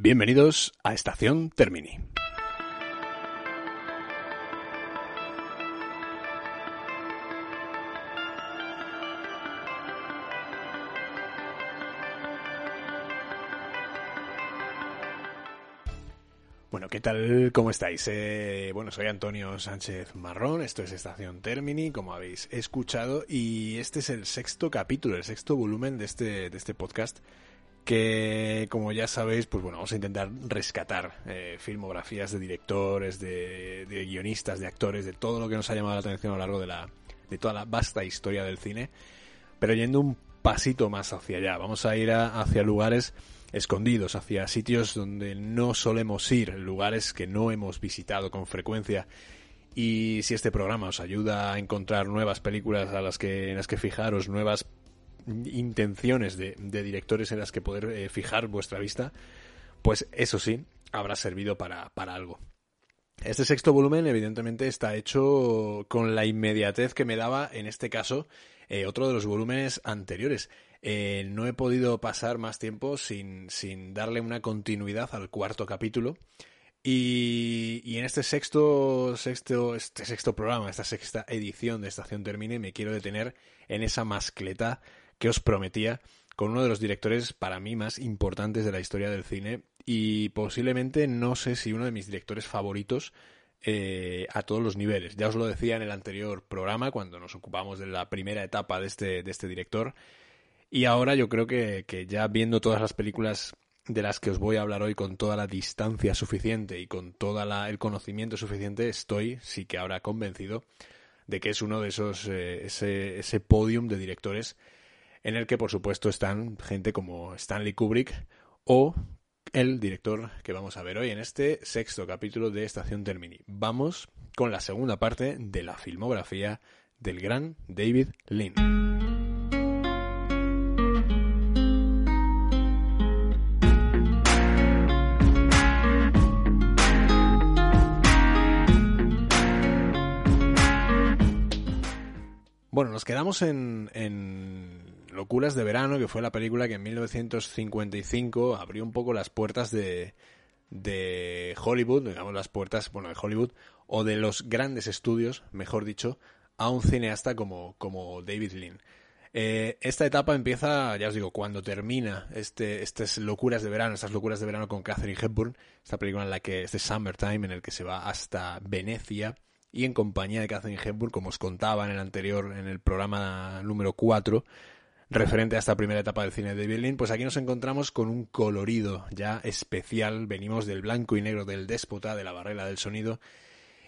Bienvenidos a Estación Termini. Bueno, ¿qué tal? ¿Cómo estáis? Eh, bueno, soy Antonio Sánchez Marrón, esto es Estación Termini, como habéis escuchado, y este es el sexto capítulo, el sexto volumen de este, de este podcast, que como ya sabéis, pues bueno, vamos a intentar rescatar eh, filmografías de directores, de, de, guionistas, de actores, de todo lo que nos ha llamado la atención a lo largo de, la, de toda la vasta historia del cine, pero yendo un pasito más hacia allá, vamos a ir a, hacia lugares escondidos, hacia sitios donde no solemos ir, lugares que no hemos visitado con frecuencia. Y si este programa os ayuda a encontrar nuevas películas a las que, en las que fijaros, nuevas intenciones de, directores en las que poder eh, fijar vuestra vista, pues eso sí, habrá servido para, algo. Este sexto volumen, evidentemente, está hecho con la inmediatez que me daba, en este caso, eh, otro de los volúmenes anteriores. Eh, no he podido pasar más tiempo sin, sin darle una continuidad al cuarto capítulo. Y, y, en este sexto, sexto, este sexto programa, esta sexta edición de Estación Termine, me quiero detener en esa mascleta que os prometía con uno de los directores para mí más importantes de la historia del cine y posiblemente no sé si uno de mis directores favoritos eh, a todos los niveles. Ya os lo decía en el anterior programa cuando nos ocupamos de la primera etapa de este, de este director y ahora yo creo que, que ya viendo todas las películas de las que os voy a hablar hoy con toda la distancia suficiente y con todo el conocimiento suficiente, estoy, sí que ahora convencido, de que es uno de esos, eh, ese, ese podium de directores en el que por supuesto están gente como Stanley Kubrick o el director que vamos a ver hoy en este sexto capítulo de Estación Termini. Vamos con la segunda parte de la filmografía del gran David Lean. Bueno, nos quedamos en, en, Locuras de Verano, que fue la película que en 1955 abrió un poco las puertas de, de Hollywood, digamos las puertas, bueno, de Hollywood, o de los grandes estudios, mejor dicho, a un cineasta como, como David Lean. Eh, esta etapa empieza, ya os digo, cuando termina este, estas locuras de verano, estas locuras de verano con Catherine Hepburn, esta película en la que, este Summertime, en el que se va hasta Venecia, y en compañía de Catherine Hepburn, como os contaba en el anterior, en el programa número 4, referente a esta primera etapa del cine de Berlín, pues aquí nos encontramos con un colorido ya especial, venimos del blanco y negro del déspota, de la barrera del sonido,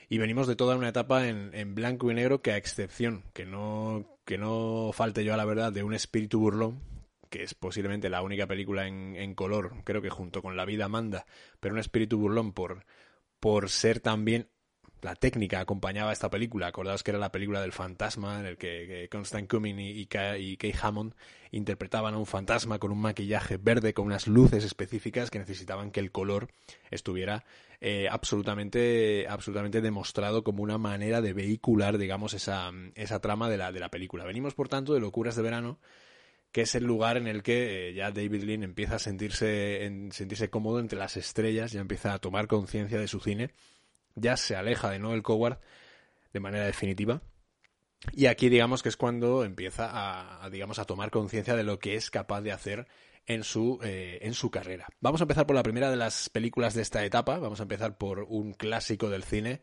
y venimos de toda una etapa en, en, blanco y negro que a excepción, que no, que no falte yo a la verdad, de un espíritu burlón, que es posiblemente la única película en, en color, creo que junto con La vida manda, pero un espíritu burlón por, por ser también la técnica acompañaba esta película. Acordaos que era la película del fantasma en el que, Constant Cumming y, y, Kay, Hammond interpretaban a un fantasma con un maquillaje verde, con unas luces específicas que necesitaban que el color estuviera eh, absolutamente, absolutamente demostrado como una manera de vehicular, digamos, esa, esa trama de la, de la película. Venimos, por tanto, de Locuras de Verano, que es el lugar en el que eh, ya David Lean empieza a sentirse, en, sentirse cómodo entre las estrellas, ya empieza a tomar conciencia de su cine ya se aleja de Noel Coward de manera definitiva. Y aquí digamos que es cuando empieza a, digamos, a tomar conciencia de lo que es capaz de hacer en su, eh, en su carrera. Vamos a empezar por la primera de las películas de esta etapa. Vamos a empezar por un clásico del cine.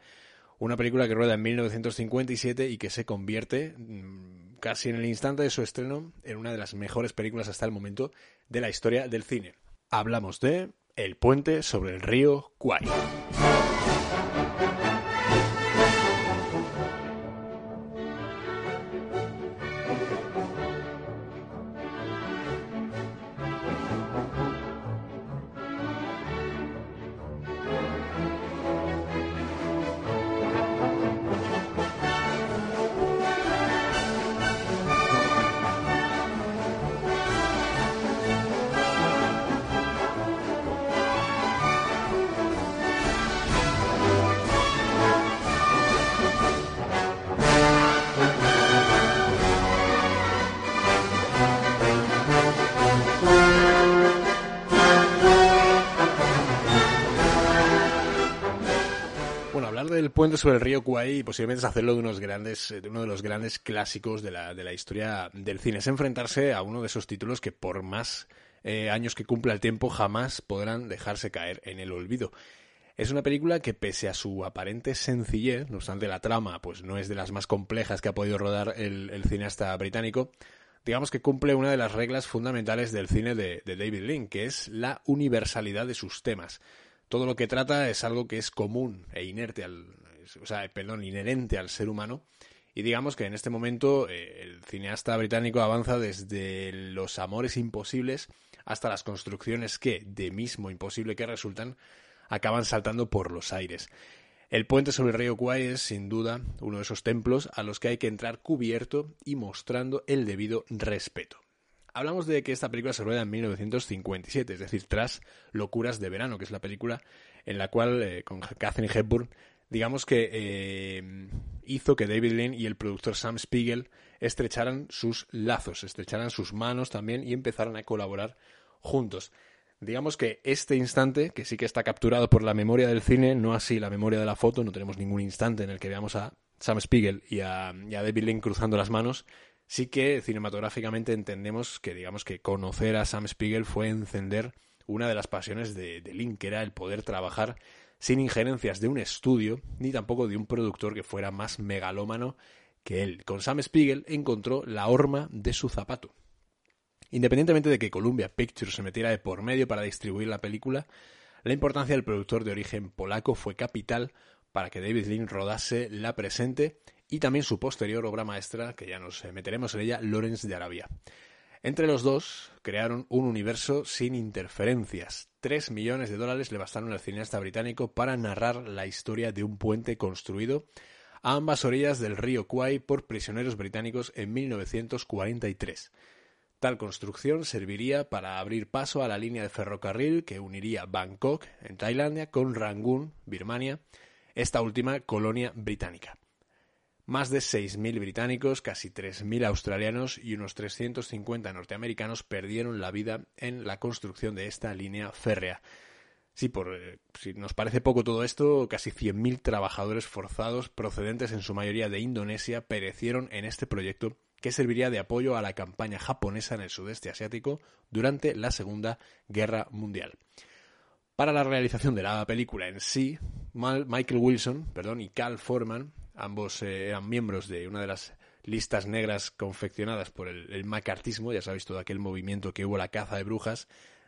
Una película que rueda en 1957 y que se convierte mm, casi en el instante de su estreno en una de las mejores películas hasta el momento de la historia del cine. Hablamos de El puente sobre el río Kwai. El sobre el río Kwai posiblemente es hacerlo de, unos grandes, de uno de los grandes clásicos de la, de la historia del cine. Es enfrentarse a uno de esos títulos que por más eh, años que cumpla el tiempo jamás podrán dejarse caer en el olvido. Es una película que pese a su aparente sencillez, no obstante la trama pues no es de las más complejas que ha podido rodar el, cineasta británico, digamos que cumple una de las reglas fundamentales del cine de, de David Lynn, que es la universalidad de sus temas todo lo que trata es algo que es común e inerte al, perdón, inherente al ser humano. Y digamos que en este momento eh, el cineasta británico avanza desde los amores imposibles hasta las construcciones que, de mismo imposible que resultan, acaban saltando por los aires. El puente sobre el río Kwai es, sin duda, uno de esos templos a los que hay que entrar cubierto y mostrando el debido respeto. Hablamos de que esta película se rueda en 1957, es decir, tras Locuras de Verano, que es la película en la cual, eh, con Catherine Hepburn, digamos que eh, hizo que David Lean y el productor Sam Spiegel estrecharan sus lazos, estrecharan sus manos también y empezaran a colaborar juntos. Digamos que este instante, que sí que está capturado por la memoria del cine, no así la memoria de la foto, no tenemos ningún instante en el que veamos a Sam Spiegel y a, David Lean cruzando las manos, sí que cinematográficamente entendemos que digamos que conocer a Sam Spiegel fue encender una de las pasiones de, de Link, que era el poder trabajar sin injerencias de un estudio, ni tampoco de un productor que fuera más megalómano que él. Con Sam Spiegel encontró la horma de su zapato. Independientemente de que Columbia Pictures se metiera de por medio para distribuir la película, la importancia del productor de origen polaco fue capital para que David Lynn rodase la presente y también su posterior obra maestra, que ya nos meteremos en ella, Lawrence de Arabia. Entre los dos crearon un universo sin interferencias. Tres millones de dólares le bastaron al cineasta británico para narrar la historia de un puente construido a ambas orillas del río Kwai por prisioneros británicos en 1943. Tal construcción serviría para abrir paso a la línea de ferrocarril que uniría Bangkok, en Tailandia, con Rangún, Birmania, esta última colonia británica. Más de 6.000 británicos, casi 3.000 australianos y unos 350 norteamericanos perdieron la vida en la construcción de esta línea férrea. Por, eh, si nos parece poco todo esto, casi 100.000 trabajadores forzados procedentes en su mayoría de Indonesia perecieron en este proyecto que serviría de apoyo a la campaña japonesa en el sudeste asiático durante la Segunda Guerra Mundial. Para la realización de la película en sí, Michael Wilson perdón, y Cal Foreman Ambos eh, eran miembros de una de las listas negras confeccionadas por el, macartismo, ya sabéis todo aquel movimiento que hubo la caza de brujas,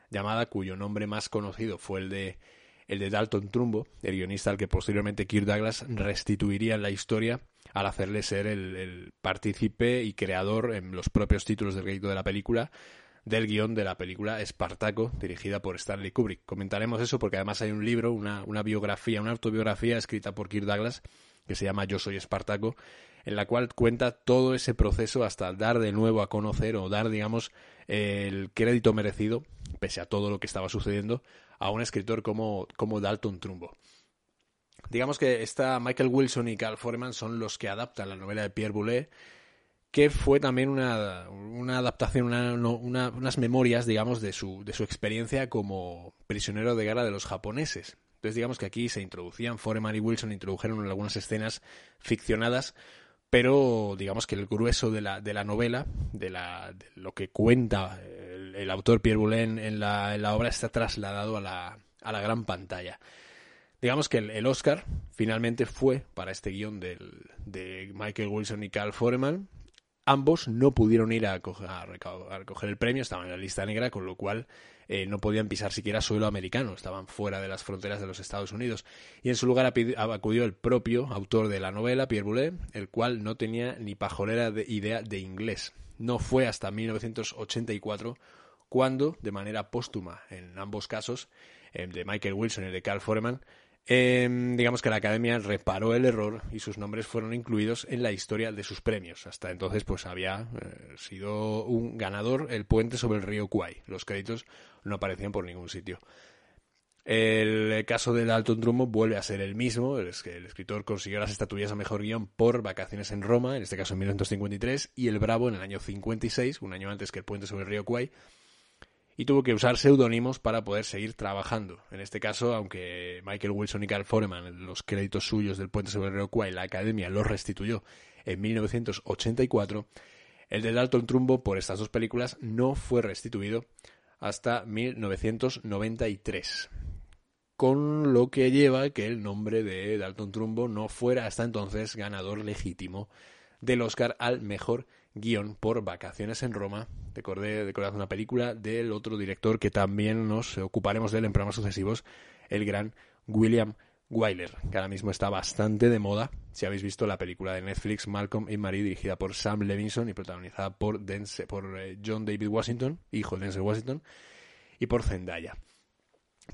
llamada cuyo nombre más conocido fue el de el de Dalton Trumbo, el guionista al que posteriormente Kirk Douglas restituiría en la historia al hacerle ser el, el partícipe y creador en los propios títulos del crédito de la película del guion de la película Espartaco, dirigida por Stanley Kubrick. Comentaremos eso porque además hay un libro, una, una biografía, una autobiografía escrita por Kirk Douglas que se llama Yo soy Espartaco, en la cual cuenta todo ese proceso hasta dar de nuevo a conocer o dar, digamos, el crédito merecido, pese a todo lo que estaba sucediendo, a un escritor como, como Dalton Trumbo. Digamos que está Michael Wilson y Carl Foreman son los que adaptan la novela de Pierre Boulet, que fue también una, una adaptación, una, unas memorias, digamos, de su, de su experiencia como prisionero de guerra de los japoneses. Entonces digamos que aquí se introducían, Foreman y Wilson introdujeron algunas escenas ficcionadas, pero digamos que el grueso de la, de la novela, de, la, lo que cuenta el, autor Pierre Boulin en la, en la, obra está trasladado a la, a la gran pantalla. Digamos que el, el, Oscar finalmente fue para este guion del, de Michael Wilson y Carl Foreman. Ambos no pudieron ir a, a recoger el premio, estaban en la lista negra, con lo cual eh, no podían pisar siquiera suelo americano, estaban fuera de las fronteras de los Estados Unidos. Y en su lugar acudió el propio autor de la novela, Pierre Boulet, el cual no tenía ni pajolera de idea de inglés. No fue hasta 1984 cuando, de manera póstuma, en ambos casos, el de Michael Wilson y de Carl Foreman, eh, digamos que la academia reparó el error y sus nombres fueron incluidos en la historia de sus premios. Hasta entonces, pues había eh, sido un ganador el puente sobre el río Kwai. Los créditos no aparecían por ningún sitio. El caso de Dalton Trumbo vuelve a ser el mismo, que el escritor consiguió las estatuillas a mejor guion por Vacaciones en Roma, en este caso en 1953, y El Bravo en el año 56, un año antes que El puente sobre el río Kwai, y tuvo que usar seudónimos para poder seguir trabajando. En este caso, aunque Michael Wilson y Carl Foreman, los créditos suyos del Puente sobre el río Kwai, la academia los restituyó en 1984, el de Dalton Trumbo por estas dos películas no fue restituido hasta 1993 con lo que lleva que el nombre de Dalton Trumbo no fuera hasta entonces ganador legítimo del Oscar al mejor guion por Vacaciones en Roma. Recordé, recordad una película del otro director que también nos ocuparemos de él en programas sucesivos, el gran William Wyler, que ahora mismo está bastante de moda. Si habéis visto la película de Netflix Malcolm y Marie, dirigida por Sam Levinson y protagonizada por, por eh, John David Washington, hijo de Denzel Washington, y por Zendaya.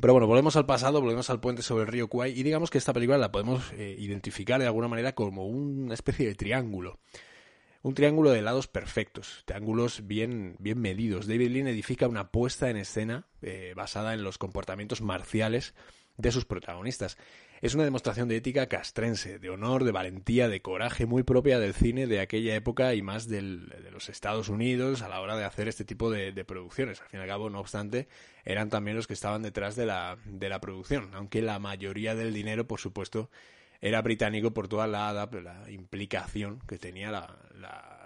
Pero bueno, volvemos al pasado, volvemos al puente sobre el río Kwai y digamos que esta película la podemos eh, identificar de alguna manera como una especie de triángulo un triángulo de lados perfectos, triángulos bien, bien medidos. David Lean edifica una puesta en escena eh, basada en los comportamientos marciales de sus protagonistas. Es una demostración de ética castrense, de honor, de valentía, de coraje muy propia del cine de aquella época y más de los Estados Unidos a la hora de hacer este tipo de, producciones. Al fin y al cabo, no obstante, eran también los que estaban detrás de la, de la producción, aunque la mayoría del dinero, por supuesto, era británico por toda la, la implicación que tenía la,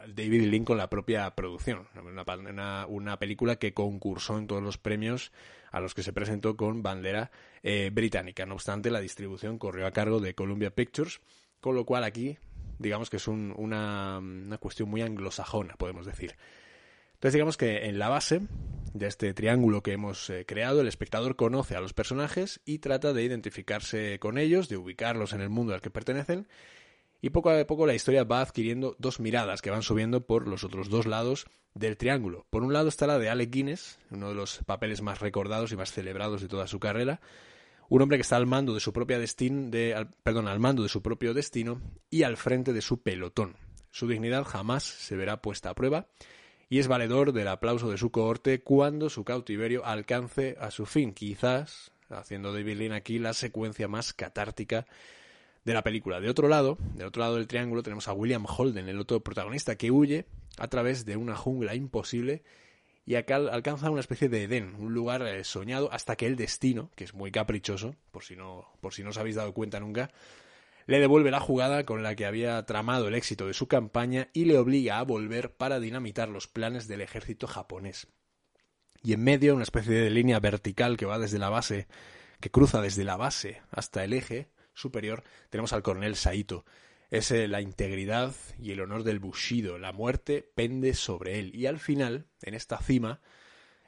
David Lynn con la propia producción. Una, una, película que concursó en todos los premios a los que se presentó con bandera eh, británica. No obstante, la distribución corrió a cargo de Columbia Pictures, con lo cual aquí digamos que es una, una cuestión muy anglosajona, podemos decir. Entonces digamos que en la base de este triángulo que hemos eh, creado, el espectador conoce a los personajes y trata de identificarse con ellos, de ubicarlos en el mundo al que pertenecen, y poco a poco la historia va adquiriendo dos miradas que van subiendo por los otros dos lados del triángulo. Por un lado está la de Alec Guinness, uno de los papeles más recordados y más celebrados de toda su carrera, un hombre que está al mando de su propia destino, de, perdón, al mando de su propio destino y al frente de su pelotón. Su dignidad jamás se verá puesta a prueba y es valedor del aplauso de su cohorte cuando su cautiverio alcance a su fin, quizás haciendo de Lynn aquí la secuencia más catártica de la película. De otro lado, del otro lado del triángulo tenemos a William Holden, el otro protagonista que huye a través de una jungla imposible y acá alcanza una especie de Edén, un lugar eh, soñado hasta que el destino, que es muy caprichoso, por si no, por si no os habéis dado cuenta nunca, le devuelve la jugada con la que había tramado el éxito de su campaña y le obliga a volver para dinamitar los planes del ejército japonés. Y en medio, una especie de línea vertical que va desde la base, que cruza desde la base hasta el eje superior, tenemos al coronel Saito. Es eh, la integridad y el honor del Bushido. La muerte pende sobre él. Y al final, en esta cima,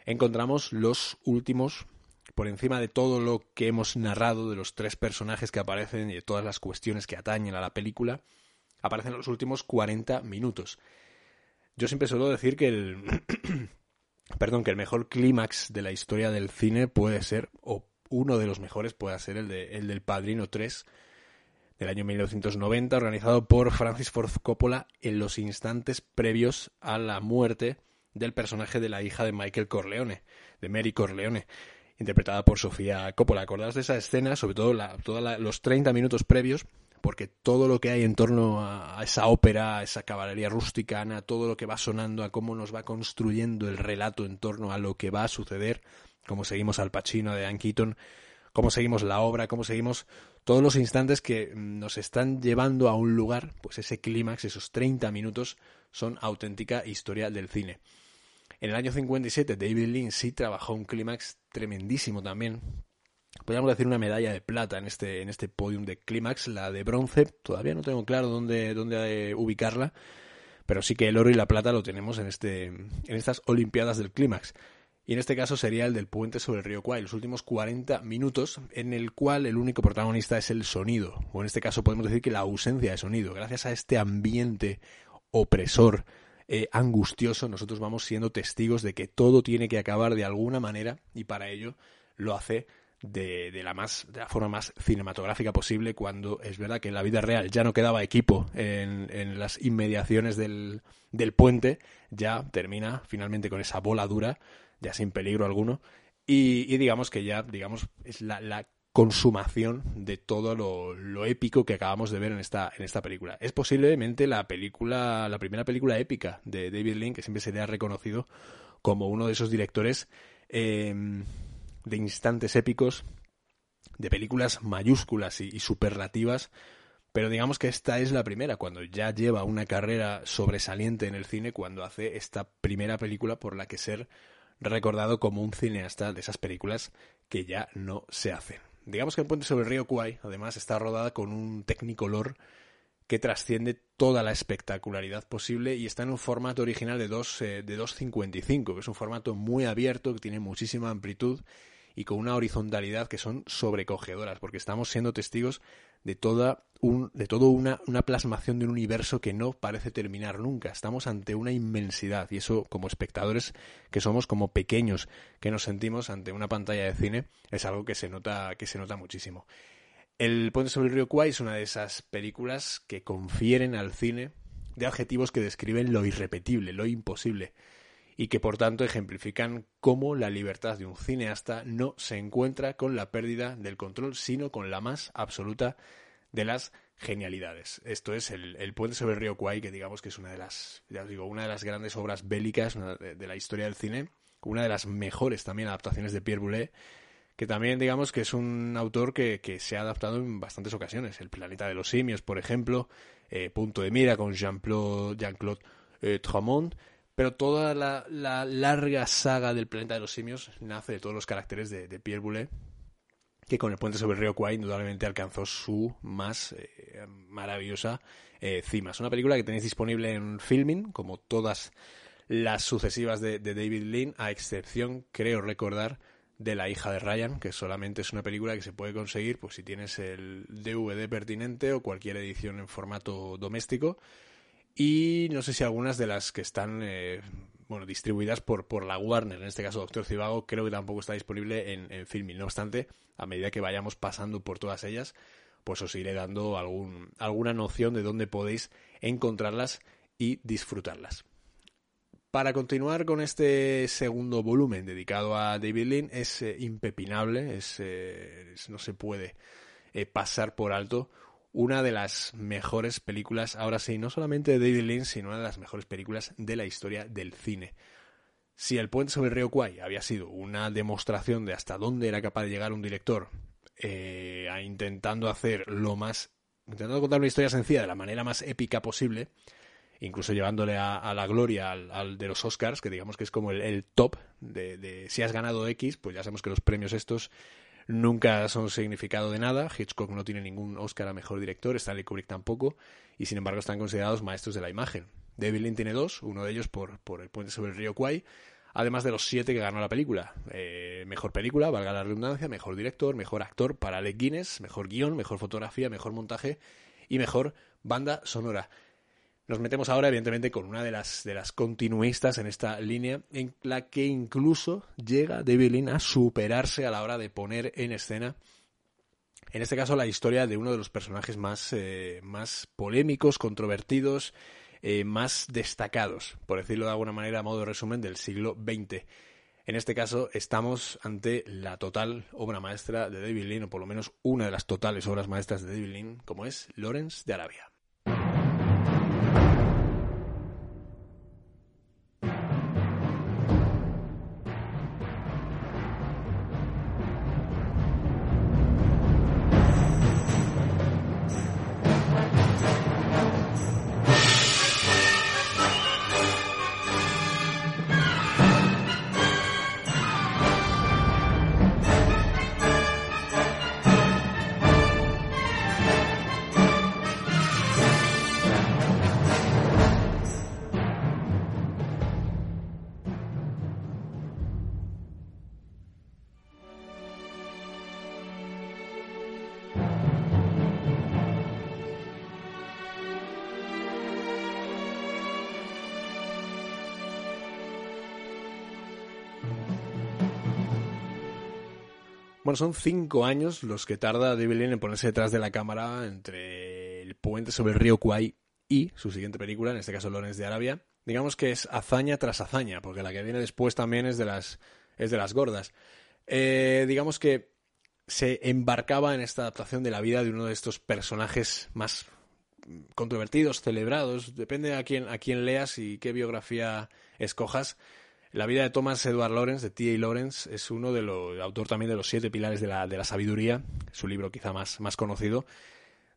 encontramos los últimos por encima de todo lo que hemos narrado de los tres personajes que aparecen y de todas las cuestiones que atañen a la película, aparecen los últimos 40 minutos. Yo siempre suelo decir que el perdón, que el mejor clímax de la historia del cine puede ser o uno de los mejores puede ser el de el del Padrino 3 del año 1990, organizado por Francis Ford Coppola en los instantes previos a la muerte del personaje de la hija de Michael Corleone, de Mary Corleone interpretada por Sofía Coppola. ¿Acordaos de esa escena, sobre todo todos los 30 minutos previos? Porque todo lo que hay en torno a, esa ópera, a esa caballería rusticana, todo lo que va sonando, a cómo nos va construyendo el relato en torno a lo que va a suceder, cómo seguimos al Pacino de Ann Keaton, cómo seguimos la obra, cómo seguimos todos los instantes que nos están llevando a un lugar, pues ese clímax, esos 30 minutos, son auténtica historia del cine. En el año 57 David Lynn sí trabajó un clímax tremendísimo también. Podríamos decir una medalla de plata en este, en este podium de clímax, la de bronce, todavía no tengo claro dónde, dónde eh, ubicarla, pero sí que el oro y la plata lo tenemos en, este, en estas Olimpiadas del clímax. Y en este caso sería el del puente sobre el río Kwai, los últimos 40 minutos en el cual el único protagonista es el sonido, o en este caso podemos decir que la ausencia de sonido. Gracias a este ambiente opresor, eh, angustioso, nosotros vamos siendo testigos de que todo tiene que acabar de alguna manera y para ello lo hace de, la más de la forma más cinematográfica posible cuando es verdad que en la vida real ya no quedaba equipo en, las inmediaciones del, del, puente ya termina finalmente con esa bola dura ya sin peligro alguno. Y, digamos que ya digamos es la consumación de todo lo, épico que acabamos de ver en esta, en esta película. Es posiblemente la película, la primera película épica de David Lynn, que siempre se le ha reconocido como uno de esos directores em, de instantes épicos, de películas mayúsculas y, superlativas, pero digamos que esta es la primera, cuando ya lleva una carrera sobresaliente en el cine, cuando hace esta primera película por la que ser recordado como un cineasta de esas películas que ya no se hacen. Digamos que el puente sobre el río Kwai, además, está rodada con un Technicolor que trasciende toda la espectacularidad posible y está en un formato original de 2 eh, de 2.55, que es un formato muy abierto, que tiene muchísima amplitud y con una horizontalidad que son sobrecogedoras, porque estamos siendo testigos de toda un, de todo una, una plasmación de un universo que no parece terminar nunca. Estamos ante una inmensidad y eso como espectadores que somos como pequeños que nos sentimos ante una pantalla de cine es algo que se nota que se nota muchísimo. El puente sobre el río Kwai es una de esas películas que confieren al cine de adjetivos que describen lo irrepetible, lo imposible, y que por tanto ejemplifican cómo la libertad de un cineasta no se encuentra con la pérdida del control, sino con la más absoluta de las genialidades. Esto es el, puente sobre el río Kwai, que digamos que es una de las, ya os digo, una de las grandes obras bélicas de, la historia del cine, una de las mejores también adaptaciones de Pierre Boulet, que también digamos que es un autor que, se ha adaptado en bastantes ocasiones. El planeta de los simios, por ejemplo, eh, Punto de mira con Jean-Claude Jean eh, Tramont, pero toda la, larga saga del planeta de los simios nace de todos los caracteres de, Pierre Boulet, que con el puente sobre el río Kwai indudablemente alcanzó su más eh, maravillosa cima. Es una película que tenéis disponible en Filming, como todas las sucesivas de, de David Lean, a excepción, creo recordar, de La hija de Ryan, que solamente es una película que se puede conseguir pues si tienes el DVD pertinente o cualquier edición en formato doméstico. Y no sé si algunas de las que están eh, bueno, distribuidas por, por la Warner, en este caso Doctor Cibago, creo que tampoco está disponible en, en. No obstante, a medida que vayamos pasando por todas ellas, pues os iré dando algún, alguna noción de dónde podéis encontrarlas y disfrutarlas. Para continuar con este segundo volumen dedicado a David Lean es eh, impepinable, eh, es, no se puede pasar por alto una de las mejores películas, ahora sí, no solamente de David Lean, sino una de las mejores películas de la historia del cine. Si El puente sobre el río Kwai había sido una demostración de hasta dónde era capaz de llegar un director a intentando hacer lo más, intentando contar una historia sencilla de la manera más épica posible, incluso llevándole a, la gloria al, de los Oscars, que digamos que es como el, top de, si has ganado X, pues ya sabemos que los premios estos nunca son significado de nada. Hitchcock no tiene ningún Oscar a mejor director, Stanley Kubrick tampoco, y sin embargo están considerados maestros de la imagen. David Lynn tiene dos, uno de ellos por, por El puente sobre el río Kwai, además de los siete que ganó la película. Eh, mejor película, valga la redundancia, mejor director, mejor actor para Alec Guinness, mejor guion, mejor fotografía, mejor montaje y mejor banda sonora. Nos metemos ahora, evidentemente, con una de las, de las continuistas en esta línea, en la que incluso llega David Lynn a superarse a la hora de poner en escena, en este caso, la historia de uno de los personajes más, eh, polémicos, controvertidos, eh, más destacados, por decirlo de alguna manera, a modo de resumen, del siglo XX. En este caso, estamos ante la total obra maestra de David Lean, o por lo menos una de las totales obras maestras de David Lean, como es Lawrence de Arabia. Son cinco años los que tarda David en ponerse detrás de la cámara entre el puente sobre el río Kwai y su siguiente película, en este caso Lones de Arabia. Digamos que es hazaña tras hazaña, porque la que viene después también es de las, es de las gordas. Eh, digamos que se embarcaba en esta adaptación de la vida de uno de estos personajes más controvertidos, celebrados, depende a quién, a quién leas y qué biografía escojas, La vida de Thomas Edward Lawrence, de T.A. Lawrence, es uno de los, autor también de los siete pilares de la, de la sabiduría, su libro quizá más, más conocido.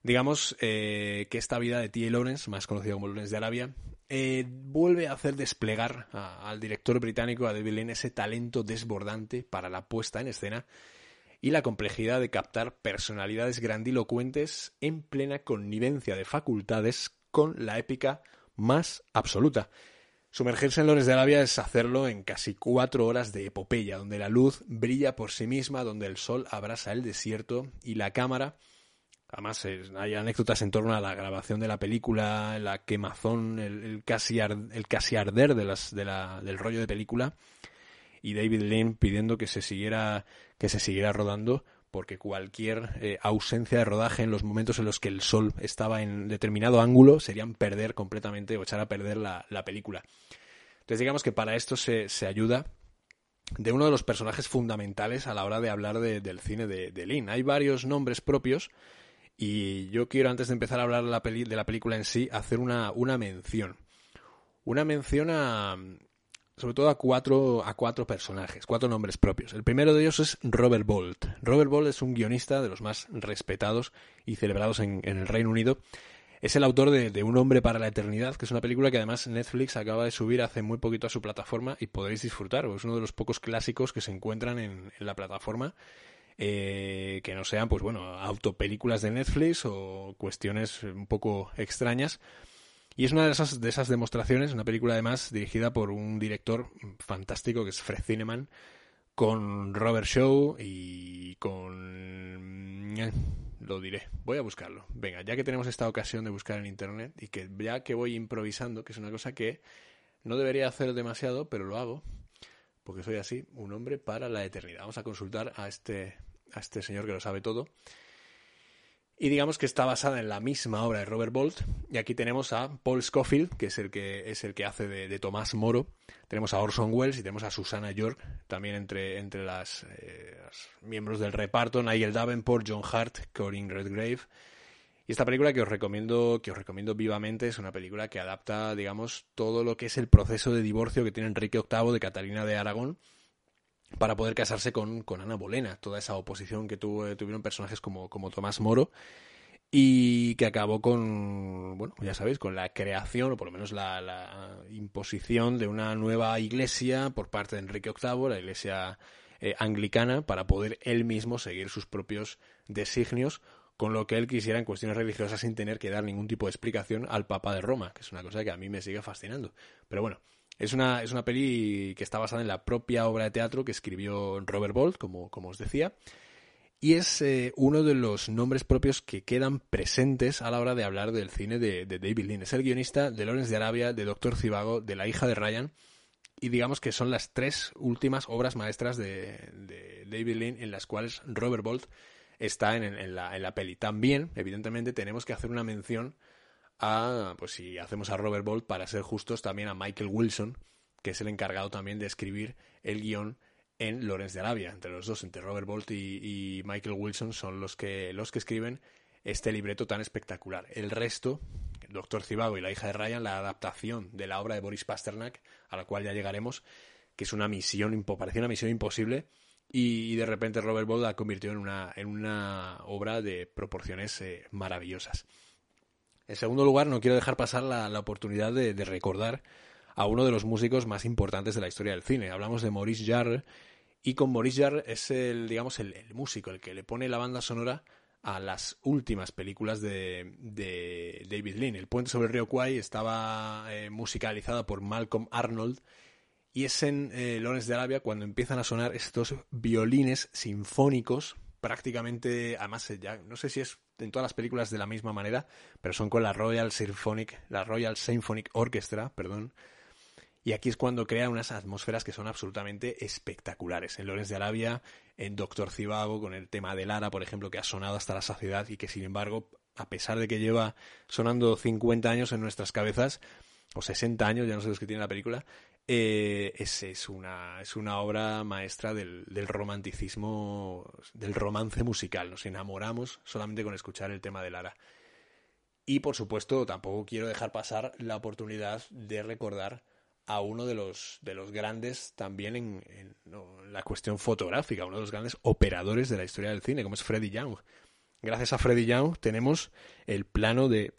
Digamos eh, que esta vida de T.A. Lawrence, más conocido como Lawrence de Arabia, eh, vuelve a hacer desplegar al director británico, a David Lean, ese talento desbordante para la puesta en escena y la complejidad de captar personalidades grandilocuentes en plena connivencia de facultades con la épica más absoluta. Sumergirse en Lores de Arabia es hacerlo en casi cuatro horas de epopeya, donde la luz brilla por sí misma, donde el sol abrasa el desierto y la cámara. Además, hay anécdotas en torno a la grabación de la película, la quemazón, el, casi, el casi arder de las, de la, del rollo de película. Y David Lean pidiendo que se siguiera, que se siguiera rodando, porque cualquier eh, ausencia de rodaje en los momentos en los que el sol estaba en determinado ángulo serían perder completamente o echar a perder la, película. Entonces digamos que para esto se, ayuda de uno de los personajes fundamentales a la hora de hablar del cine de, de Lin. Hay varios nombres propios y yo quiero antes de empezar a hablar de la, de la película en sí hacer una, una mención. Una mención a, sobre todo a cuatro, a cuatro personajes, cuatro nombres propios. El primero de ellos es Robert Bolt. Robert Bolt es un guionista de los más respetados y celebrados en, el Reino Unido. Es el autor de, Un hombre para la eternidad, que es una película que además Netflix acaba de subir hace muy poquito a su plataforma y podréis disfrutar. Es uno de los pocos clásicos que se encuentran en, la plataforma. Eh, que no sean, pues bueno, autopelículas de Netflix o cuestiones un poco extrañas. Y es una de esas, de esas demostraciones, una película además dirigida por un director fantástico que es Fred Zinnemann, con Robert Shaw y con... Eh, lo diré, voy a buscarlo. Venga, ya que tenemos esta ocasión de buscar en Internet y que ya que voy improvisando, que es una cosa que no debería hacer demasiado, pero lo hago, porque soy así, un hombre para la eternidad. Vamos a consultar a este, a este señor que lo sabe todo. Y digamos que está basada en la misma obra de Robert Bolt. Y aquí tenemos a Paul Scofield, que es el que, es el que hace de, Tomás Moro. Tenemos a Orson Welles y tenemos a Susana York, también entre, entre las, eh, miembros del reparto. Nigel Davenport, John Hart, Corinne Redgrave. Y esta película que os recomiendo, que os recomiendo vivamente, es una película que adapta, digamos, todo lo que es el proceso de divorcio que tiene Enrique VIII de Catalina de Aragón para poder casarse con, con Ana Bolena, toda esa oposición que tuvo, tuvieron personajes como, como Tomás Moro y que acabó con, bueno, ya sabéis, con la creación o por lo menos la, imposición de una nueva iglesia por parte de Enrique VIII, la iglesia eh, anglicana, para poder él mismo seguir sus propios designios con lo que él quisiera en cuestiones religiosas sin tener que dar ningún tipo de explicación al Papa de Roma, que es una cosa que a mí me sigue fascinando. Pero bueno, es una, es una peli que está basada en la propia obra de teatro que escribió Robert Bolt, como, como os decía, y es eh, uno de los nombres propios que quedan presentes a la hora de hablar del cine de, David Lean. Es el guionista de Lawrence de Arabia, de Doctor Cibago, de La hija de Ryan, y digamos que son las tres últimas obras maestras de, David Lean en las cuales Robert Bolt está en, en, la, en la peli. También, evidentemente, tenemos que hacer una mención a, pues si hacemos a Robert Bolt, para ser justos, también a Michael Wilson, que es el encargado también de escribir el guion en Lawrence de Arabia. Entre los dos, entre Robert Bolt y, Michael Wilson, son los que, los que escriben este libreto tan espectacular. El resto, el Doctor Cibago y la hija de Ryan, la adaptación de la obra de Boris Pasternak, a la cual ya llegaremos, que es una misión, parecía una misión imposible, y, de repente Robert Bolt la convirtió en una, en una obra de proporciones eh, maravillosas. En segundo lugar, no quiero dejar pasar la, oportunidad de, recordar a uno de los músicos más importantes de la historia del cine. Hablamos de Maurice Jarre y con Maurice Jarre es el, digamos, el, músico, el que le pone la banda sonora a las últimas películas de, David Lean. El puente sobre el río Kwai estaba eh, musicalizada por Malcolm Arnold y es en eh, Lawrence de Arabia cuando empiezan a sonar estos violines sinfónicos prácticamente, además ya no sé si es en todas las películas de la misma manera, pero son con la Royal Symphonic, la Royal Symphonic Orchestra, perdón. Y aquí es cuando crea unas atmósferas que son absolutamente espectaculares. En Lorenz de Arabia, en Doctor Cibago, con el tema de Lara, por ejemplo, que ha sonado hasta la saciedad y que sin embargo, a pesar de que lleva sonando 50 años en nuestras cabezas, o 60 años, ya no sé los que tiene la película, eh, es, es, una, es una obra maestra del, del, romanticismo, del romance musical. Nos enamoramos solamente con escuchar el tema de Lara. Y por supuesto, tampoco quiero dejar pasar la oportunidad de recordar a uno de los, de los grandes también en, la cuestión fotográfica, uno de los grandes operadores de la historia del cine, como es Freddy Young. Gracias a Freddy Young tenemos el plano de,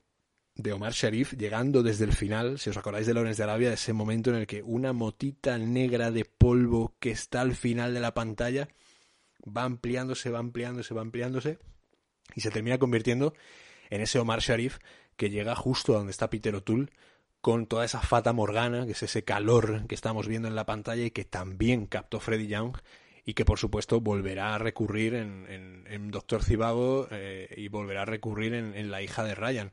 de Omar Sharif llegando desde el final, si os acordáis de Lorenz de Arabia, ese momento en el que una motita negra de polvo que está al final de la pantalla va ampliándose, va ampliándose, va ampliándose y se termina convirtiendo en ese Omar Sharif que llega justo a donde está Peter O'Toole con toda esa fata morgana, que es ese calor que estamos viendo en la pantalla y que también captó Freddy Young y que por supuesto volverá a recurrir en, Doctor Cibago eh, y volverá a recurrir en, La hija de Ryan.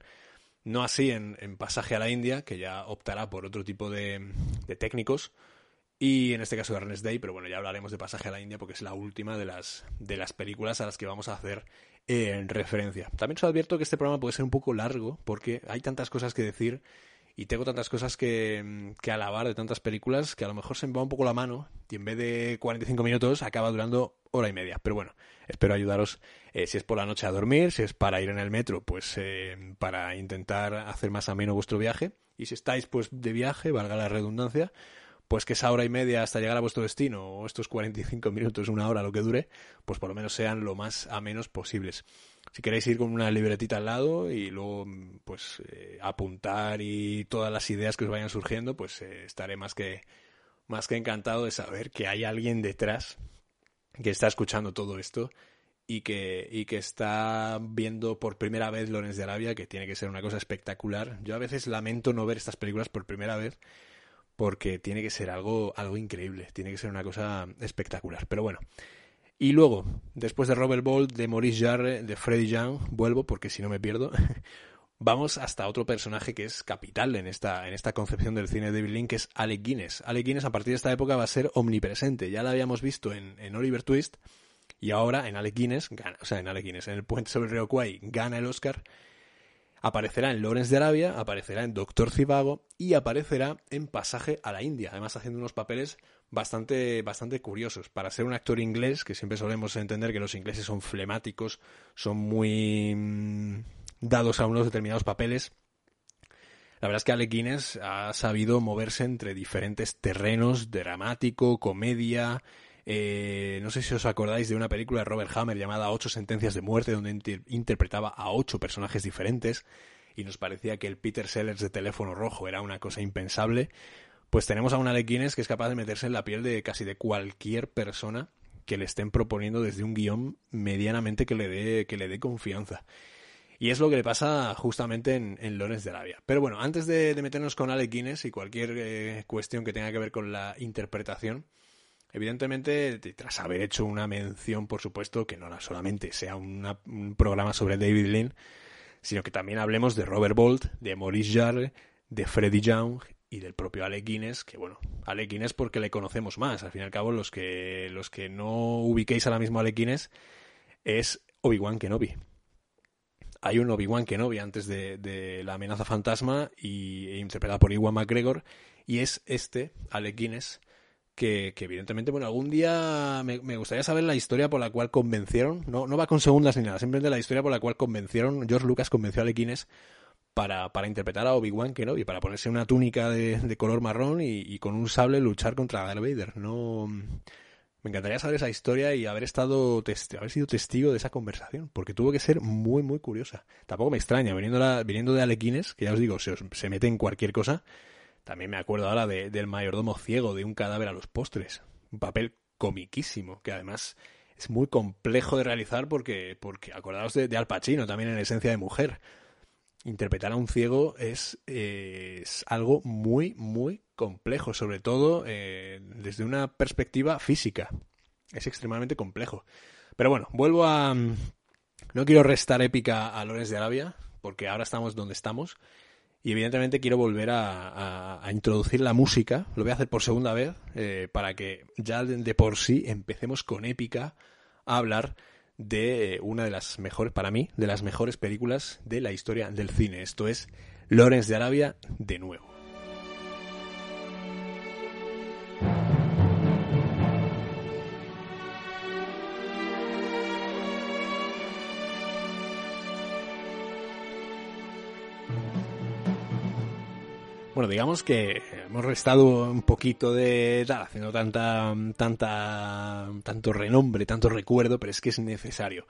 No así en, Pasaje a la India, que ya optará por otro tipo de, técnicos, y en este caso de Ernest Day, pero bueno, ya hablaremos de Pasaje a la India porque es la última de las, de las películas a las que vamos a hacer en referencia. También os advierto que este programa puede ser un poco largo porque hay tantas cosas que decir y tengo tantas cosas que, que, alabar de tantas películas que a lo mejor se me va un poco la mano y en vez de 45 minutos acaba durando hora y media. Pero bueno, espero ayudaros eh, si es por la noche a dormir, si es para ir en el metro, pues eh, para intentar hacer más ameno vuestro viaje. Y si estáis pues de viaje, valga la redundancia, pues que esa hora y media hasta llegar a vuestro destino, o estos 45 minutos, una hora, lo que dure, pues por lo menos sean lo más amenos posibles. Si queréis ir con una libretita al lado y luego pues eh, apuntar y todas las ideas que os vayan surgiendo, pues eh, estaré más que más que encantado de saber que hay alguien detrás que está escuchando todo esto y que, y que está viendo por primera vez Lorenz de Arabia, que tiene que ser una cosa espectacular. Yo a veces lamento no ver estas películas por primera vez porque tiene que ser algo, algo increíble, tiene que ser una cosa espectacular. Pero bueno. Y luego, después de Robert Bolt, de Maurice Jarre, de Freddy Young, vuelvo porque si no me pierdo. Vamos hasta otro personaje que es capital en esta, en esta concepción del cine de David Lynn, que es Alec Guinness. Alec Guinness a partir de esta época va a ser omnipresente. Ya la habíamos visto en, en Oliver Twist y ahora en Alec Guinness, gana, o sea, en Alec Guinness, en El Puente sobre el Río Kwai, gana el Oscar Aparecerá en Lawrence de Arabia, aparecerá en Doctor Cibago y aparecerá en Pasaje a la India, además haciendo unos papeles bastante, bastante curiosos. Para ser un actor inglés, que siempre solemos entender que los ingleses son flemáticos, son muy mm, dados a unos determinados papeles, la verdad es que Alec Guinness ha sabido moverse entre diferentes terrenos, dramático, comedia, eh, no sé si os acordáis de una película de Robert Hammer llamada Ocho Sentencias de Muerte, donde interpretaba a ocho personajes diferentes y nos parecía que el Peter Sellers de teléfono rojo era una cosa impensable. Pues tenemos a una de que es capaz de meterse en la piel de casi de cualquier persona que le estén proponiendo desde un guion medianamente que le dé, que le dé confianza. Y es lo que le pasa justamente en, en Lones de Arabia. Pero bueno, antes de, meternos con Alec Guinness y cualquier eh, cuestión que tenga que ver con la interpretación, Evidentemente, tras haber hecho una mención, por supuesto, que no solamente sea un programa sobre David Lynn, sino que también hablemos de Robert Bolt, de Maurice Jarre, de Freddie Young y del propio Alec Guinness, que bueno, Alec Guinness porque le conocemos más. Al fin y al cabo, los que, los que no ubiquéis ahora mismo a Alec Guinness es Obi-Wan Kenobi. Hay un Obi-Wan Kenobi antes de, la amenaza fantasma y e interpretado por Iwan McGregor y es este, Alec Guinness, que, evidentemente, bueno, algún día me, gustaría saber la historia por la cual convencieron, no, no va con segundas ni nada, simplemente la historia por la cual convencieron, George Lucas convenció a Lequines para, para interpretar a Obi-Wan y para ponerse una túnica de, color marrón y, con un sable luchar contra Darth Vader. No, me encantaría saber esa historia y haber estado haber sido testigo de esa conversación, porque tuvo que ser muy, muy curiosa. Tampoco me extraña, viniendo, la, viniendo de Alequines, que ya os digo, se, se mete en cualquier cosa, también me acuerdo ahora de, del mayordomo ciego de un cadáver a los postres. Un papel comiquísimo, que además es muy complejo de realizar porque, porque acordaos de, Al Pacino, también en esencia de mujer. Interpretar a un ciego es, es algo muy, muy complejo, sobre todo eh, desde una perspectiva física. Es extremadamente complejo. Pero bueno, vuelvo a... No quiero restar épica a Lorenz de Arabia, porque ahora estamos donde estamos. Y evidentemente quiero volver a, introducir la música, lo voy a hacer por segunda vez, eh, para que ya de, por sí empecemos con épica a hablar de una de las mejores, para mí, de las mejores películas de la historia del cine. Esto es Lorenz de Arabia de nuevo. Bueno, digamos que hemos restado un poquito de tal, haciendo tanta, tanta, tanto renombre, tanto recuerdo, pero es que es necesario.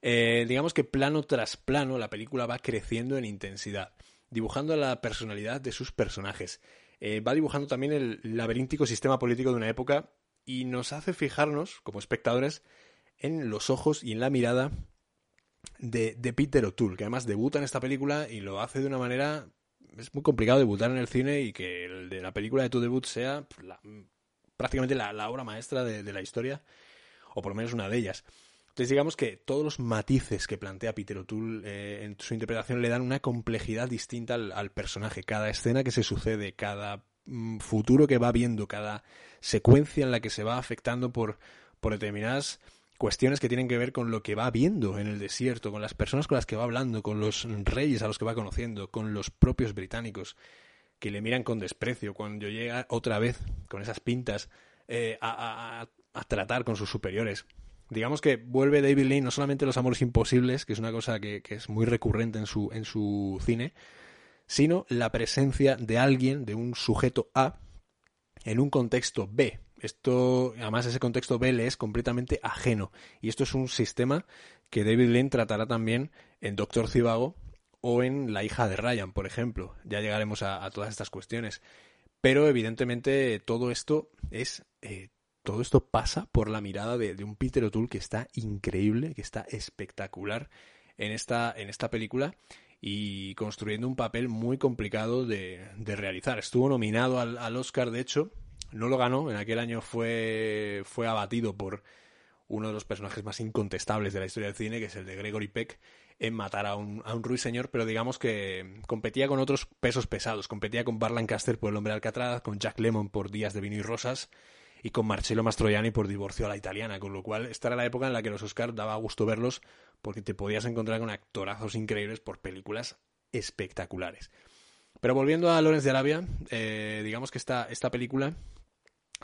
Eh, digamos que plano tras plano la película va creciendo en intensidad, dibujando la personalidad de sus personajes. Eh, va dibujando también el laberíntico sistema político de una época y nos hace fijarnos, como espectadores, en los ojos y en la mirada de, de Peter O'Toole, que además debuta en esta película y lo hace de una manera es muy complicado debutar en el cine y que el de la película de tu debut sea prácticamente la, obra maestra de, la historia, o por lo menos una de ellas. Entonces digamos que todos los matices que plantea Peter O'Toole eh, en su interpretación le dan una complejidad distinta al, personaje. Cada escena que se sucede, cada mm, futuro que va viendo, cada secuencia en la que se va afectando por, por determinadas cuestiones que tienen que ver con lo que va viendo en el desierto, con las personas con las que va hablando, con los reyes a los que va conociendo, con los propios británicos que le miran con desprecio cuando llega otra vez con esas pintas eh, a, tratar con sus superiores. Digamos que vuelve David Lane no solamente los amores imposibles, que es una cosa que, que es muy recurrente en su, en su cine, sino la presencia de alguien, de un sujeto A, en un contexto B, esto, además, ese contexto B le es completamente ajeno. Y esto es un sistema que David Lynn tratará también en Doctor Cibago o en La hija de Ryan, por ejemplo. Ya llegaremos a, todas estas cuestiones. Pero evidentemente todo esto es. Eh, todo esto pasa por la mirada de, un Peter O'Toole que está increíble, que está espectacular en esta, en esta película y construyendo un papel muy complicado de, realizar. Estuvo nominado al, al Oscar, de hecho, no lo ganó, en aquel año fue, fue abatido por uno de los personajes más incontestables de la historia del cine, que es el de Gregory Peck, en matar a un, a un ruiseñor, pero digamos que competía con otros pesos pesados. Competía con Bar Lancaster por El hombre de Alcatraz, con Jack Lemmon por Días de vino y rosas, y con Marcello Mastroianni por Divorcio a la italiana, con lo cual esta era la época en la que los Oscars daba gusto verlos porque te podías encontrar con actorazos increíbles por películas espectaculares. Pero volviendo a Lorenz de Arabia, eh, digamos que esta, esta película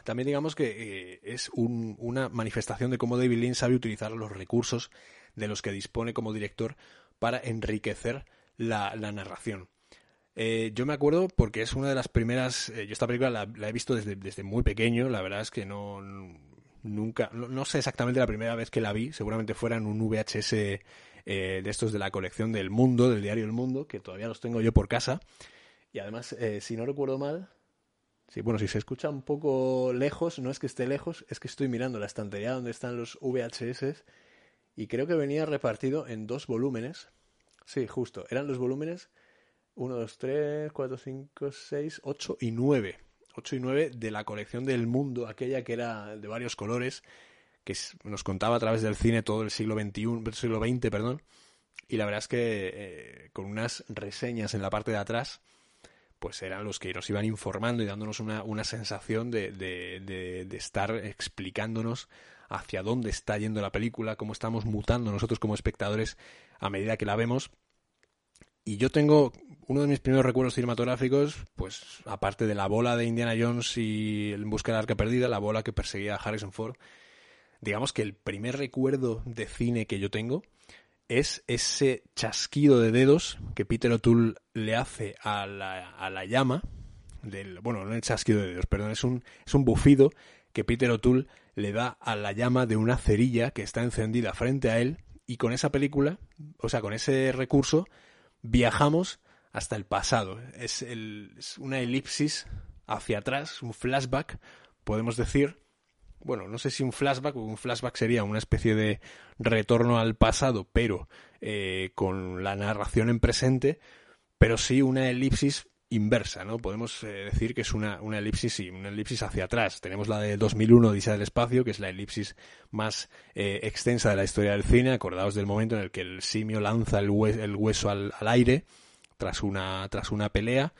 también digamos que eh, es una manifestación de cómo David Lynn sabe utilizar los recursos de los que dispone como director para enriquecer la, narración. Eh, yo me acuerdo porque es una de las primeras. Eh, yo esta película la, he visto desde, desde, muy pequeño. La verdad es que no. Nunca. No, sé exactamente la primera vez que la vi. Seguramente fuera en un VHS de estos de la colección del Mundo, del diario El Mundo, que todavía los tengo yo por casa. Y además, si no recuerdo mal, Sí, bueno, si se escucha un poco lejos, no es que esté lejos, es que estoy mirando la estantería donde están los VHS y creo que venía repartido en dos volúmenes. Sí, justo, eran los volúmenes 1, 2, 3, 4, 5, 6, 8 y 9. 8 y 9 de la colección del mundo, aquella que era de varios colores, que nos contaba a través del cine todo el siglo XXI, siglo XX, perdón. Y la verdad es que eh, con unas reseñas en la parte de atrás pues eran los que nos iban informando y dándonos una, una sensación de, de, de, estar explicándonos hacia dónde está yendo la película, cómo estamos mutando nosotros como espectadores a medida que la vemos. Y yo tengo uno de mis primeros recuerdos cinematográficos, pues aparte de la bola de Indiana Jones y En busca del arca perdida, la bola que perseguía a Harrison Ford, digamos que el primer recuerdo de cine que yo tengo es ese chasquido de dedos que Peter O'Toole le hace a la, a la llama, del, bueno, no el chasquido de dedos, perdón, es un, es un bufido que Peter O'Toole le da a la llama de una cerilla que está encendida frente a él y con esa película, o sea, con ese recurso, viajamos hasta el pasado. Es, el, es una elipsis hacia atrás, un flashback, podemos decir, bueno, no sé si un flashback, un flashback sería una especie de retorno al pasado, pero eh, con la narración en presente, pero sí una elipsis inversa, ¿no? Podemos eh, decir que es una, una elipsis, sí, una elipsis hacia atrás. Tenemos la de 2001, Odisea del Espacio, que es la elipsis más eh, extensa de la historia del cine. Acordaos del momento en el que el simio lanza el, hueso al, al, aire tras una, tras una pelea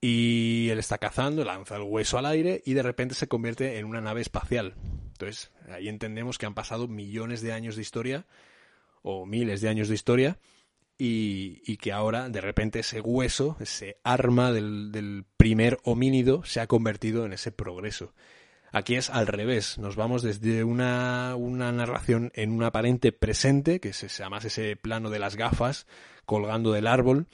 y él está cazando, lanza el hueso al aire y de repente se convierte en una nave espacial. Entonces, ahí entendemos que han pasado millones de años de historia o miles de años de historia y, que ahora de repente ese hueso, ese arma del, primer homínido se ha convertido en ese progreso. Aquí es al revés, nos vamos desde una, una narración en un aparente presente, que es además ese plano de las gafas colgando del árbol,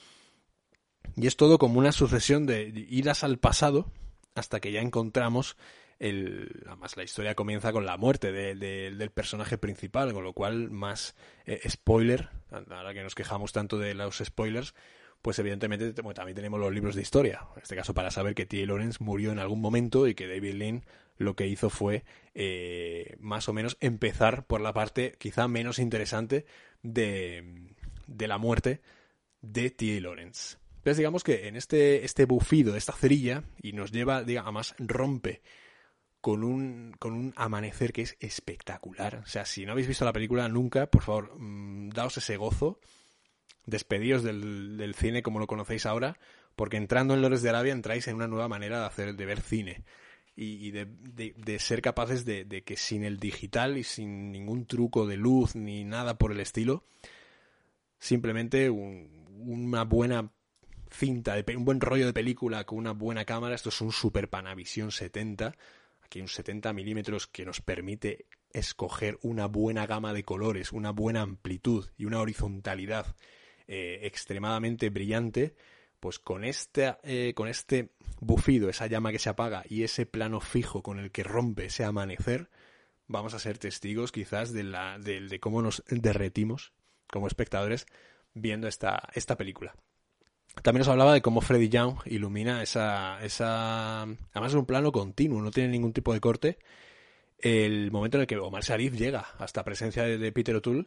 y es todo como una sucesión de idas al pasado, hasta que ya encontramos el, además la historia comienza con la muerte del personaje principal, con lo cual más eh, spoiler, ahora que nos quejamos tanto de los spoilers, pues evidentemente también tenemos los libros de historia, en este caso para saber que T. Lawrence murió en algún momento y que David Lean lo que hizo fue eh, más o menos empezar por la parte quizá menos interesante de, de la muerte de T. Lawrence. Entonces digamos que en este, este bufido, esta cerilla, y nos lleva, digamos, más rompe con un, con un amanecer que es espectacular. O sea, si no habéis visto la película nunca, por favor, mm, daos ese gozo, despedidos del, cine como lo conocéis ahora, porque entrando en Lores de Arabia entráis en una nueva manera de hacer, de ver cine. Y, de, ser capaces de, que sin el digital y sin ningún truco de luz ni nada por el estilo, simplemente una buena cinta, de, un buen rollo de película con una buena cámara, esto es un Super Panavision 70, Aquí un 70 milímetros que nos permite escoger una buena gama de colores, una buena amplitud y una horizontalidad eh, extremadamente brillante, pues con este, con este bufido, esa llama que se apaga y ese plano fijo con el que rompe ese amanecer, vamos a ser testigos quizás de, la, de cómo nos derretimos como espectadores viendo esta, esta película. También nos hablaba de cómo Freddy Young ilumina esa, esa... Además es un plano continuo, no tiene ningún tipo de corte. El momento en el que Omar Sharif llega hasta presencia de, Peter O'Toole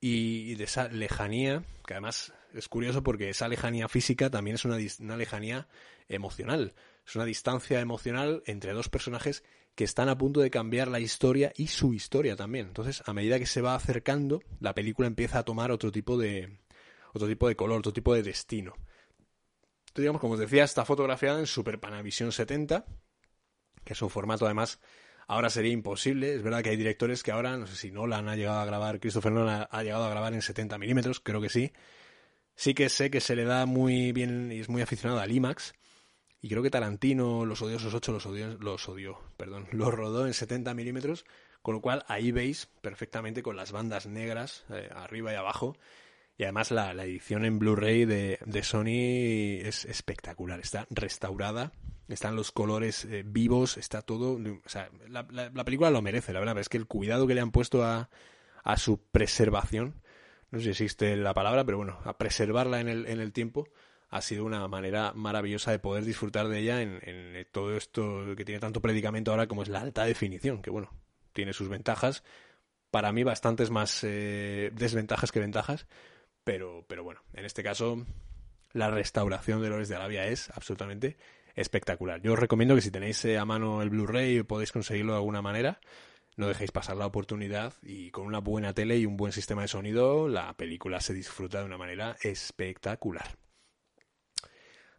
y de esa lejanía, que además es curioso porque esa lejanía física también es una, una lejanía emocional. Es una distancia emocional entre dos personajes que están a punto de cambiar la historia y su historia también. Entonces, a medida que se va acercando, la película empieza a tomar otro tipo de otro tipo de color, otro tipo de destino digamos, como os decía, está fotografiada en Super Panavision 70, que es un formato además ahora sería imposible. Es verdad que hay directores que ahora, no sé si Nolan ha llegado a grabar, Christopher Nolan ha, llegado a grabar en 70 milímetros, creo que sí. Sí que sé que se le da muy bien y es muy aficionado al IMAX. Y creo que Tarantino, Los Odiosos 8, los odió, los odió, perdón, los rodó en 70 milímetros, con lo cual ahí veis perfectamente con las bandas negras eh, arriba y abajo y además la, edición en Blu-ray de, Sony es espectacular. Está restaurada, están los colores eh, vivos, está todo. O sea, la, película lo merece, la verdad. es que el cuidado que le han puesto a, a su preservación, no sé si existe la palabra, pero bueno, a preservarla en el, en el tiempo, ha sido una manera maravillosa de poder disfrutar de ella en, en todo esto que tiene tanto predicamento ahora como es la alta definición, que bueno, tiene sus ventajas. Para mí bastantes más eh, desventajas que ventajas, pero, pero bueno, en este caso, la restauración de Lores de Arabia es absolutamente espectacular. Yo os recomiendo que si tenéis eh, a mano el Blu-ray o podéis conseguirlo de alguna manera, no dejéis pasar la oportunidad y con una buena tele y un buen sistema de sonido, la película se disfruta de una manera espectacular.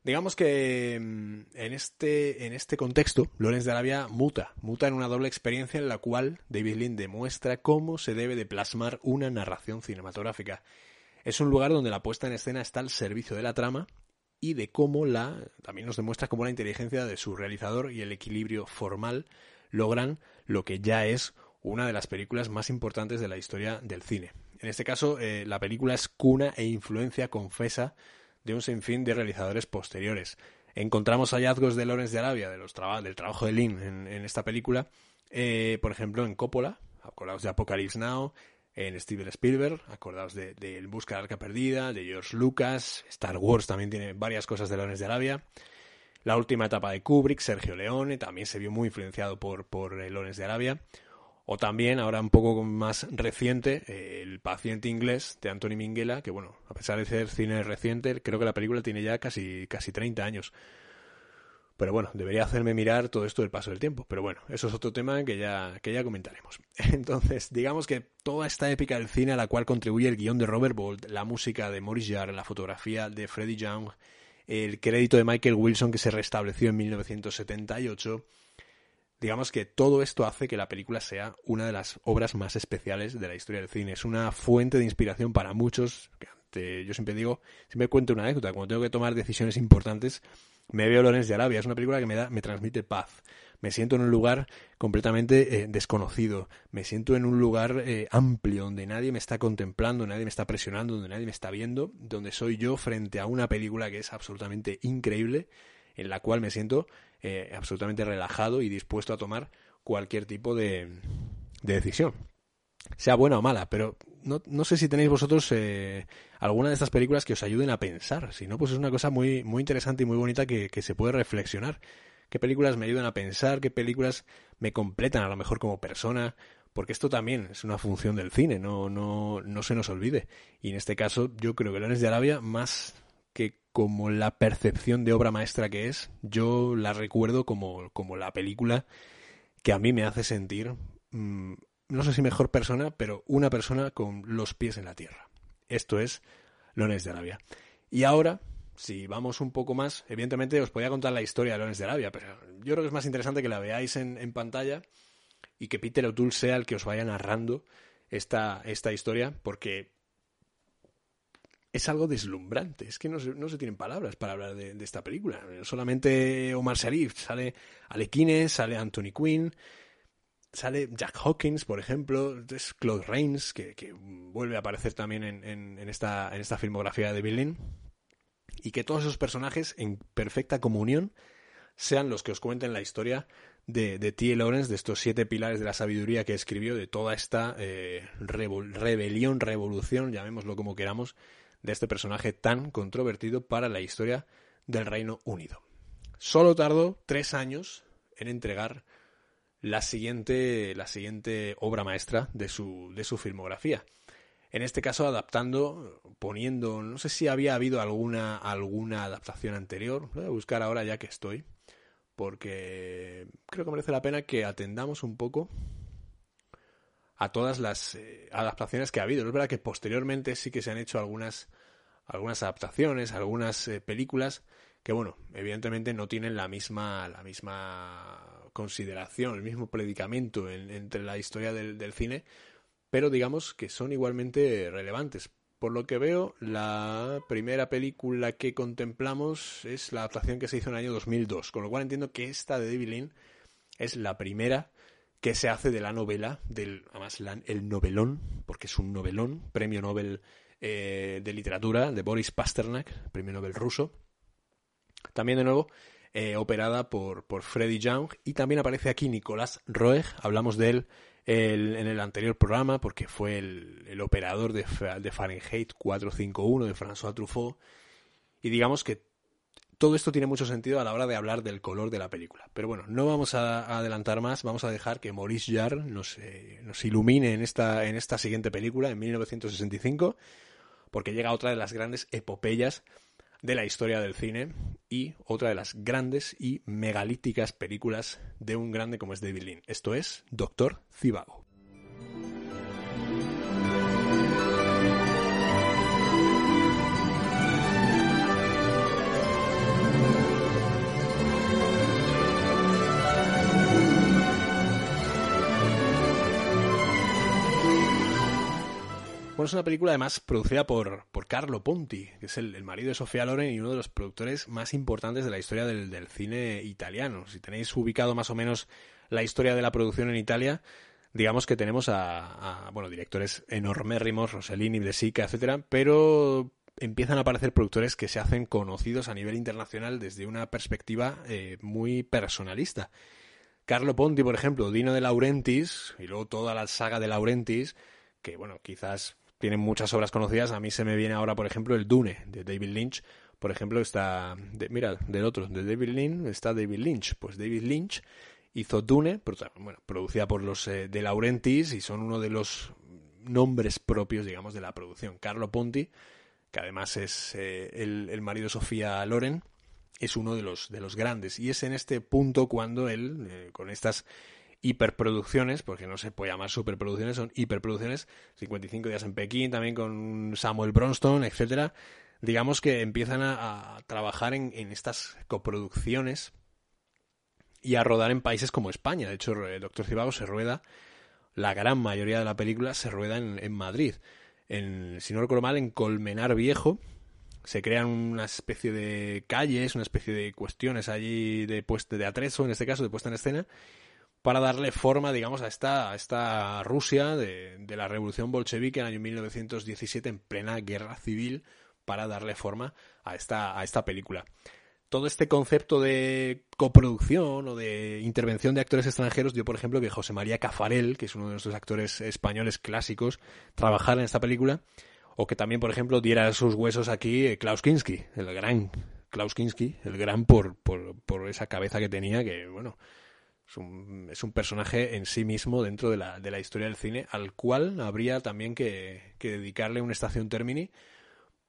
Digamos que mm, en este, en este contexto, Lorenz de Arabia muta, muta en una doble experiencia en la cual David Lynn demuestra cómo se debe de plasmar una narración cinematográfica es un lugar donde la puesta en escena está al servicio de la trama y de cómo la también nos demuestra cómo la inteligencia de su realizador y el equilibrio formal logran lo que ya es una de las películas más importantes de la historia del cine. En este caso, eh, la película es cuna e influencia confesa de un sinfín de realizadores posteriores. Encontramos hallazgos de Lawrence de Arabia, del trabajo de Lynn en, esta película, eh, por ejemplo, en Coppola, acordaos de Apocalypse Now, en Steven Spielberg, acordaos de, de El Busca del Arca Perdida, de George Lucas, Star Wars también tiene varias cosas de Leones de Arabia. La última etapa de Kubrick, Sergio Leone, también se vio muy influenciado por, por Leones de Arabia. O también, ahora un poco más reciente, El paciente inglés de Anthony Minghella, que bueno, a pesar de ser cine reciente, creo que la película tiene ya casi, casi 30 años. Pero bueno, debería hacerme mirar todo esto del paso del tiempo. Pero bueno, eso es otro tema que ya, que ya comentaremos. Entonces, digamos que toda esta épica del cine a la cual contribuye el guion de Robert Bolt, la música de Maurice Jarre, la fotografía de Freddie Young, el crédito de Michael Wilson que se restableció en 1978, digamos que todo esto hace que la película sea una de las obras más especiales de la historia del cine. Es una fuente de inspiración para muchos. Yo siempre digo, siempre cuento una anécdota, cuando tengo que tomar decisiones importantes, me veo Lorenz de Arabia. Es una película que me, da, me transmite paz. Me siento en un lugar completamente eh, desconocido. Me siento en un lugar eh, amplio, donde nadie me está contemplando, nadie me está presionando, donde nadie me está viendo, donde soy yo frente a una película que es absolutamente increíble en la cual me siento eh, absolutamente relajado y dispuesto a tomar cualquier tipo de, de decisión, sea buena o mala, pero no, no sé si tenéis vosotros eh, alguna de estas películas que os ayuden a pensar, si no, pues es una cosa muy, muy interesante y muy bonita que, que se puede reflexionar. ¿Qué películas me ayudan a pensar? ¿Qué películas me completan a lo mejor como persona? porque esto también es una función del cine, no, no, no se nos olvide. Y en este caso, yo creo que Leones de Arabia, más que como la percepción de obra maestra que es, yo la recuerdo como, como la película que a mí me hace sentir, mm, no sé si mejor persona, pero una persona con los pies en la tierra. Esto es Leones de Arabia. Y ahora, si vamos un poco más, evidentemente os podía contar la historia de Leones de Arabia, pero yo creo que es más interesante que la veáis en, en pantalla y que Peter O'Toole sea el que os vaya narrando esta, esta historia, porque es algo deslumbrante. Es que no se, no se tienen palabras para hablar de, esta película. Solamente Omar Sharif, sale Alequines, sale Anthony Quinn, sale Jack Hawkins, por ejemplo, es Claude Rains, que, que vuelve a aparecer también en, en, esta, en esta filmografía de Lynn, y que todos esos personajes en perfecta comunión sean los que os cuenten la historia de, de T. Lawrence, de estos siete pilares de la sabiduría que escribió, de toda esta eh, rebelión, revolución, llamémoslo como queramos, de este personaje tan controvertido para la historia del Reino Unido. Solo tardó tres años en entregar la siguiente, la siguiente obra maestra de su, de su filmografía. En este caso adaptando, poniendo, no sé si había habido alguna, alguna adaptación anterior, voy a buscar ahora ya que estoy, porque creo que merece la pena que atendamos un poco a todas las eh, adaptaciones que ha habido. Es verdad que posteriormente sí que se han hecho algunas, algunas adaptaciones, algunas eh, películas que, bueno, evidentemente no tienen la misma, la misma consideración, el mismo predicamento entre la historia del, cine, pero digamos que son igualmente relevantes por lo que veo, la primera película que contemplamos es la adaptación que se hizo en el año 2002, con lo cual entiendo que esta de David Lynn es la primera que se hace de la novela, del, además el novelón, porque es un novelón, premio Nobel eh, de literatura de Boris Pasternak, premio Nobel ruso. También de nuevo eh, operada por, por Freddy Young y también aparece aquí Nicolás Roeg, hablamos de él en el anterior programa, porque fue el, operador de, de, Fahrenheit 451 de François Truffaut. Y digamos que todo esto tiene mucho sentido a la hora de hablar del color de la película. Pero bueno, no vamos a, adelantar más, vamos a dejar que Maurice Jarre nos, eh, nos ilumine en esta, en esta siguiente película, en 1965, porque llega otra de las grandes epopeyas de la historia del cine y otra de las grandes y megalíticas películas de un grande como es David Lean. Esto es Doctor Cibago. Es una película además producida por, por Carlo Ponti, que es el, marido de Sofía Loren y uno de los productores más importantes de la historia del, cine italiano. Si tenéis ubicado más o menos la historia de la producción en Italia, digamos que tenemos a, bueno, directores enormérrimos, Rossellini, De Sica, etcétera, pero empiezan a aparecer productores que se hacen conocidos a nivel internacional desde una perspectiva eh, muy personalista. Carlo Ponti, por ejemplo, Dino de Laurentiis, y luego toda la saga de Laurentiis, que bueno, quizás tienen muchas obras conocidas. A mí se me viene ahora, por ejemplo, el Dune de David Lynch. Por ejemplo, está, mira, del otro, de David Lynch está David Lynch. Pues David Lynch hizo Dune, bueno, producida por los eh, de Laurentiis y son uno de los nombres propios, digamos, de la producción. Carlo Ponti, que además es eh, el, marido de Sofía Loren, es uno de los, de los grandes. Y es en este punto cuando él, eh, con estas hiperproducciones, porque no se puede llamar superproducciones, son hiperproducciones, 55 días en Pekín, también con Samuel Bronston, etcétera, digamos que empiezan a, trabajar en, estas coproducciones y a rodar en países como España. De hecho, el Doctor Cibago se rueda, la gran mayoría de la película se rueda en, Madrid. En, si no recuerdo mal, en Colmenar Viejo, se crean una especie de calles, una especie de cuestiones allí de, de atrezo, en este caso, de puesta en escena, para darle forma, digamos, a esta, esta Rusia de, de, la revolución bolchevique en el año 1917 en plena guerra civil para darle forma a esta, a esta película. todo este concepto de coproducción o de intervención de actores extranjeros dio, por ejemplo, que José María Cafarel, que es uno de nuestros actores españoles clásicos, trabajara en esta película, o que también, por ejemplo, diera sus huesos aquí eh, Klaus Kinski, el gran Klaus Kinski, el gran por, por, por esa cabeza que tenía, que, bueno, es un, es un, personaje en sí mismo dentro de la, de la historia del cine, al cual habría también que, que dedicarle una estación Termini,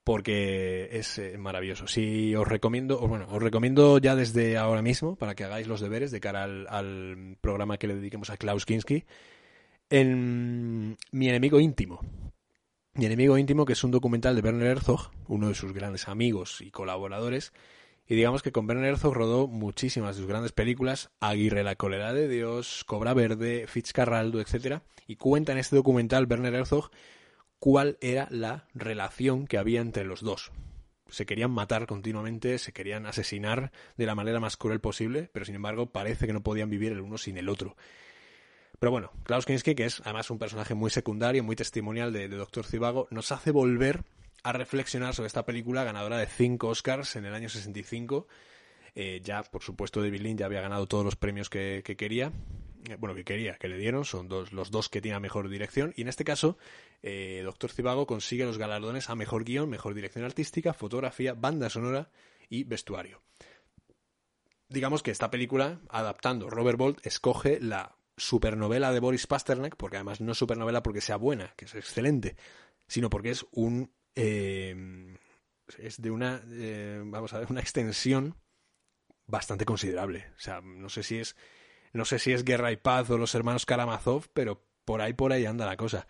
porque es eh, maravilloso. Si os recomiendo, bueno, os recomiendo ya desde ahora mismo para que hagáis los deberes de cara al, al programa que le dediquemos a Klaus Kinski, en Mi enemigo íntimo. Mi enemigo íntimo, que es un documental de Werner Herzog, uno de sus grandes amigos y colaboradores, y digamos que con Werner Herzog rodó muchísimas de sus grandes películas, Aguirre, La cólera de Dios, Cobra Verde, Fitzcarraldo, etc. Y cuenta en este documental Werner Herzog cuál era la relación que había entre los dos. Se querían matar continuamente, se querían asesinar de la manera más cruel posible, pero sin embargo parece que no podían vivir el uno sin el otro. Pero bueno, Klaus Kinski, que es además un personaje muy secundario, muy testimonial de, Doctor Zivago, nos hace volver a reflexionar sobre esta película ganadora de cinco Oscars en el año 65. Eh, ya, por supuesto, David Lynn ya había ganado todos los premios que, que quería. Eh, bueno, que quería, que le dieron, son dos, los dos que tiene mejor dirección. Y en este caso, eh, Doctor Cibago consigue los galardones a mejor guion, mejor dirección artística, fotografía, banda sonora y vestuario. Digamos que esta película, adaptando Robert Bolt, escoge la supernovela de Boris Pasternak, porque además no es supernovela porque sea buena, que es excelente, sino porque es un eh, es de una, eh, vamos a ver, una extensión bastante considerable. O sea, no sé si es, no sé si es Guerra y Paz o los hermanos Karamazov, pero por ahí, por ahí anda la cosa.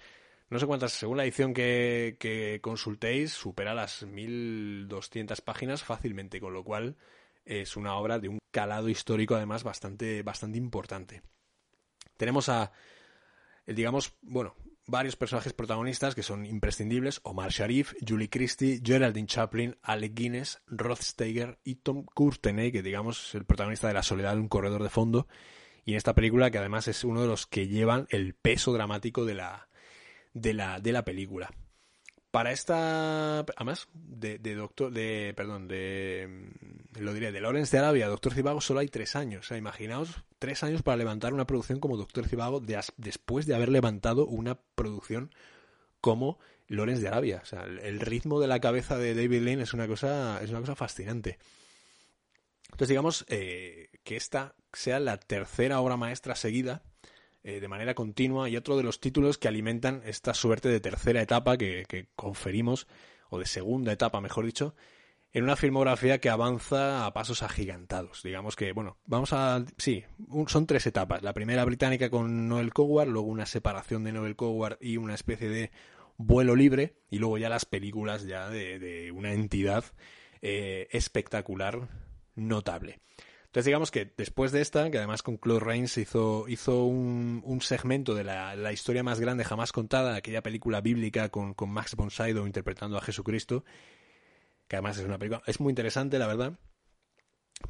No sé cuántas, según la edición que, que consultéis, supera las 1200 páginas fácilmente, con lo cual es una obra de un calado histórico además bastante, bastante importante. Tenemos a, digamos, bueno, varios personajes protagonistas que son imprescindibles, Omar Sharif, Julie Christie, Geraldine Chaplin, Alec Guinness, Rod Steiger y Tom Courtenay, que digamos es el protagonista de La soledad de un corredor de fondo, y en esta película que además es uno de los que llevan el peso dramático de la, de la, de la película. Para esta, además, de, de doctor, de, perdón, de, lo diré, de Lawrence de Arabia, Doctor Cibago solo hay tres años. O sea, imaginaos tres años para levantar una producción como Doctor Cibago después de haber levantado una producción como Lawrence de Arabia. O sea, el, ritmo de la cabeza de David Lane es una cosa, es una cosa fascinante. Entonces, digamos eh, que esta sea la tercera obra maestra seguida eh, de manera continua y otro de los títulos que alimentan esta suerte de tercera etapa que, conferimos, o de segunda etapa, mejor dicho, en una filmografía que avanza a pasos agigantados. Digamos que, bueno, vamos a... Sí, son tres etapas. La primera británica con Noel Coward, luego una separación de Noel Coward y una especie de vuelo libre, y luego ya las películas ya de, de una entidad eh, espectacular, notable. Entonces digamos que después de esta, que además con Claude Rains hizo, hizo un, un segmento de la, la, historia más grande jamás contada, aquella película bíblica con, con Max von Sydow interpretando a Jesucristo, que además es una película, es muy interesante la verdad,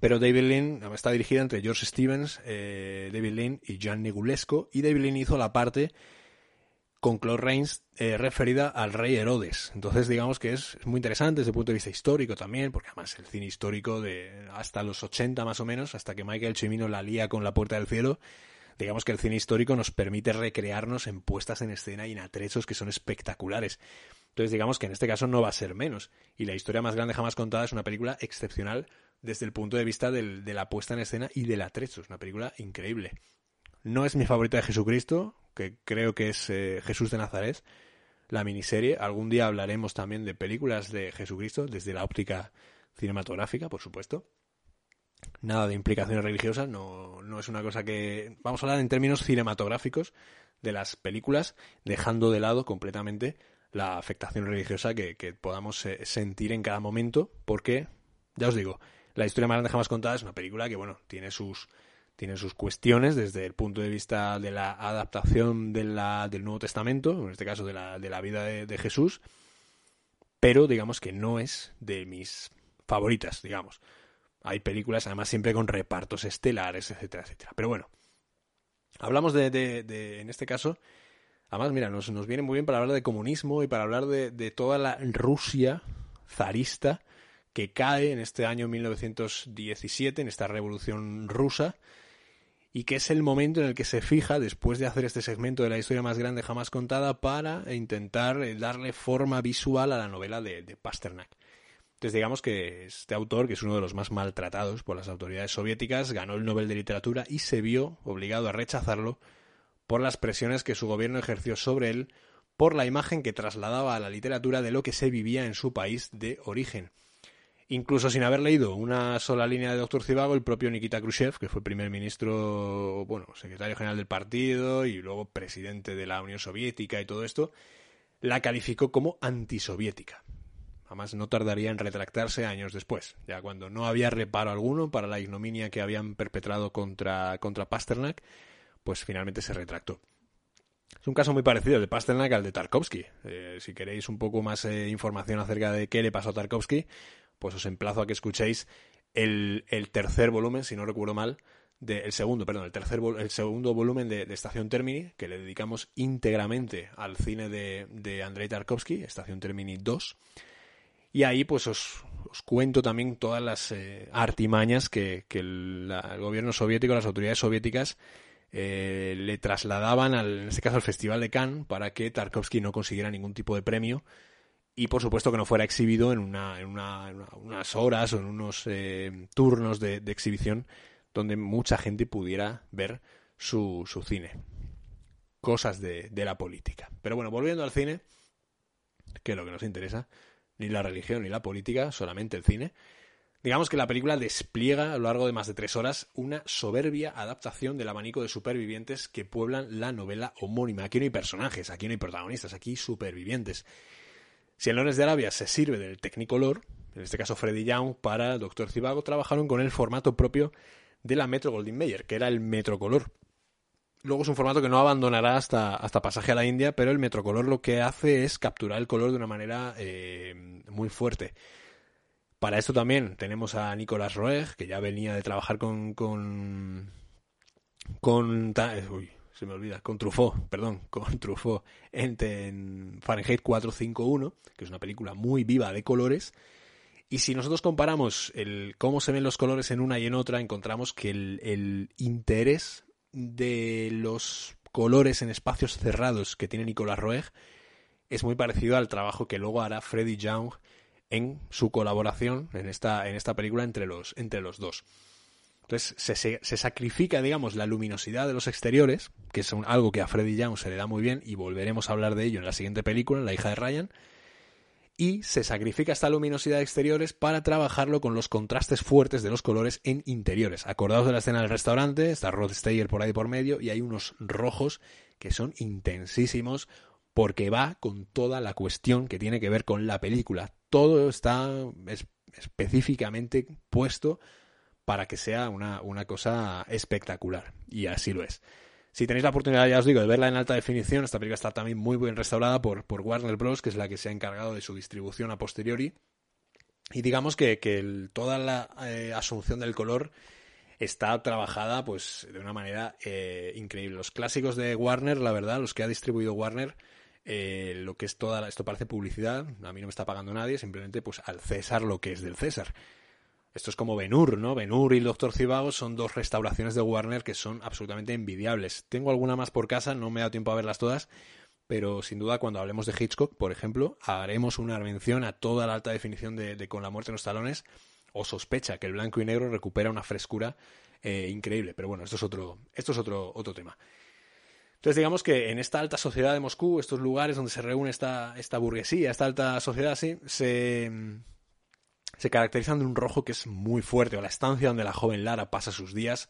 pero David Lean está dirigida entre George Stevens, eh, David Lean y John Negulesco, y David Lean hizo la parte con Claude Rains eh, referida al rey Herodes. Entonces, digamos que es, muy interesante desde el punto de vista histórico también, porque además el cine histórico de hasta los 80 más o menos, hasta que Michael Cimino la lía con La Puerta del Cielo, digamos que el cine histórico nos permite recrearnos en puestas en escena y en atrechos que son espectaculares. Entonces, digamos que en este caso no va a ser menos. Y la historia más grande jamás contada es una película excepcional desde el punto de vista de la puesta en escena y del atrecho. Es una película increíble. No es mi favorita de Jesucristo, que creo que es eh, Jesús de Nazaret, la miniserie. Algún día hablaremos también de películas de Jesucristo desde la óptica cinematográfica, por supuesto. Nada de implicaciones religiosas, no, no es una cosa que... Vamos a hablar en términos cinematográficos de las películas, dejando de lado completamente la afectación religiosa que, que podamos eh, sentir en cada momento, porque, ya os digo, la historia más grande jamás contada es una película que, bueno, tiene sus tiene sus cuestiones desde el punto de vista de la adaptación de la, del Nuevo Testamento, en este caso de la, de la vida de, Jesús, pero digamos que no es de mis favoritas, digamos. Hay películas además siempre con repartos estelares, etcétera, etcétera. Pero bueno, hablamos de, de, en este caso, además mira, nos, nos viene muy bien para hablar de comunismo y para hablar de toda la Rusia zarista que cae en este año 1917, en esta revolución rusa, y que es el momento en el que se fija, después de hacer este segmento de la historia más grande jamás contada, para intentar eh, darle forma visual a la novela de, de Pasternak. Entonces digamos que este autor, que es uno de los más maltratados por las autoridades soviéticas, ganó el Nobel de Literatura y se vio obligado a rechazarlo por las presiones que su gobierno ejerció sobre él por la imagen que trasladaba a la literatura de lo que se vivía en su país de origen. Incluso sin haber leído una sola línea de Doctor Zivago, el propio Nikita Khrushchev, que fue primer ministro, bueno, secretario general del partido y luego presidente de la Unión Soviética y todo esto, la calificó como antisoviética. Además, no tardaría en retractarse años después, ya cuando no había reparo alguno para la ignominia que habían perpetrado contra, contra Pasternak, pues finalmente se retractó. Es un caso muy parecido el de Pasternak al de Tarkovsky. Eh, si queréis un poco más eh, información acerca de qué le pasó a Tarkovsky, pues os emplazo a que escuchéis el, tercer volumen, si no recuerdo mal, el segundo, perdón, el tercer el segundo volumen de, Estación Termini, que le dedicamos íntegramente al cine de, de Andrei Tarkovsky, Estación Termini 2. Y ahí pues os, cuento también todas las eh, artimañas que, el, gobierno soviético, las autoridades soviéticas eh, le trasladaban, al, en este caso al Festival de Cannes, para que Tarkovsky no consiguiera ningún tipo de premio y por supuesto que no fuera exhibido en, una, en, unas horas o en unos eh, turnos de, exhibición donde mucha gente pudiera ver su, su cine. Cosas de, de, la política. Pero bueno, volviendo al cine, que es lo que nos interesa, ni la religión ni la política, solamente el cine. Digamos que la película despliega a lo largo de más de tres horas una soberbia adaptación del abanico de supervivientes que pueblan la novela homónima. Aquí no hay personajes, aquí no hay protagonistas, aquí supervivientes. Si en Lones de Arabia se sirve del Technicolor, en este caso Freddy Young, para Doctor Cibago, trabajaron con el formato propio de la Metro Goldwyn Mayer, que era el Metrocolor. Luego es un formato que no abandonará hasta, hasta pasaje a la India, pero el Metrocolor lo que hace es capturar el color de una manera eh, muy fuerte. Para esto también tenemos a Nicolas Roeg, que ya venía de trabajar con. con. con. Uy, se me olvida, con Truffaut, perdón, con Truffaut en, en Fahrenheit 451, que es una película muy viva de colores. Y si nosotros comparamos el cómo se ven los colores en una y en otra, encontramos que el, interés de los colores en espacios cerrados que tiene Nicolas Roeg es muy parecido al trabajo que luego hará Freddy Young en su colaboración en esta, en esta película entre los, entre los dos. Entonces se, se, sacrifica, digamos, la luminosidad de los exteriores, que es algo que a Freddy Young se le da muy bien y volveremos a hablar de ello en la siguiente película, La hija de Ryan, y se sacrifica esta luminosidad de exteriores para trabajarlo con los contrastes fuertes de los colores en interiores. Acordados de la escena del restaurante, está Rod Steyer por ahí por medio y hay unos rojos que son intensísimos porque va con toda la cuestión que tiene que ver con la película. Todo está específicamente puesto para que sea una, una cosa espectacular. Y así lo es. Si tenéis la oportunidad, ya os digo, de verla en alta definición, esta película está también muy bien restaurada por, por Warner Bros., que es la que se ha encargado de su distribución a posteriori. Y digamos que, que toda la eh, asunción del color está trabajada pues de una manera eh, increíble. Los clásicos de Warner, la verdad, los que ha distribuido Warner, eh, lo que es toda esto parece publicidad, a mí no me está pagando nadie, simplemente pues al César lo que es del César. Esto es como Benur, ¿no? Benur y el Doctor Cibago son dos restauraciones de Warner que son absolutamente envidiables. Tengo alguna más por casa, no me he dado tiempo a verlas todas, pero sin duda cuando hablemos de Hitchcock, por ejemplo, haremos una mención a toda la alta definición de, Con la muerte en los talones, o sospecha que el blanco y negro recupera una frescura eh, increíble. Pero bueno, esto es otro, esto es otro, otro tema. Entonces digamos que en esta alta sociedad de Moscú, estos lugares donde se reúne esta, esta burguesía, esta alta sociedad, sí, se se caracterizan de un rojo que es muy fuerte, la estancia donde la joven Lara pasa sus días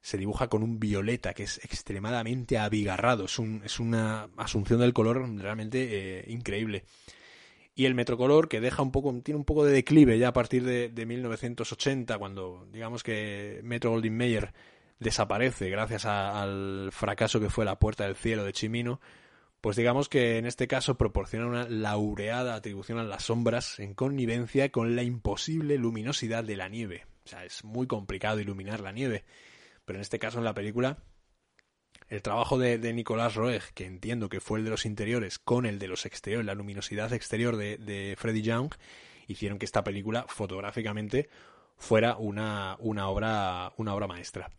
se dibuja con un violeta que es extremadamente abigarrado, es, un, es una asunción del color realmente eh, increíble. Y el metrocolor que deja un poco, tiene un poco de declive ya a partir de, de 1980, cuando digamos que Metro Goldwyn Mayer desaparece gracias al fracaso que fue La Puerta del Cielo de Chimino, pues digamos que en este caso proporciona una laureada atribución a las sombras en connivencia con la imposible luminosidad de la nieve. O sea, es muy complicado iluminar la nieve. Pero en este caso, en la película, el trabajo de, Nicolás Roeg, que entiendo que fue el de los interiores, con el de los exteriores, la luminosidad exterior de, de Freddy Young, hicieron que esta película fotográficamente fuera una, una, obra, una obra maestra.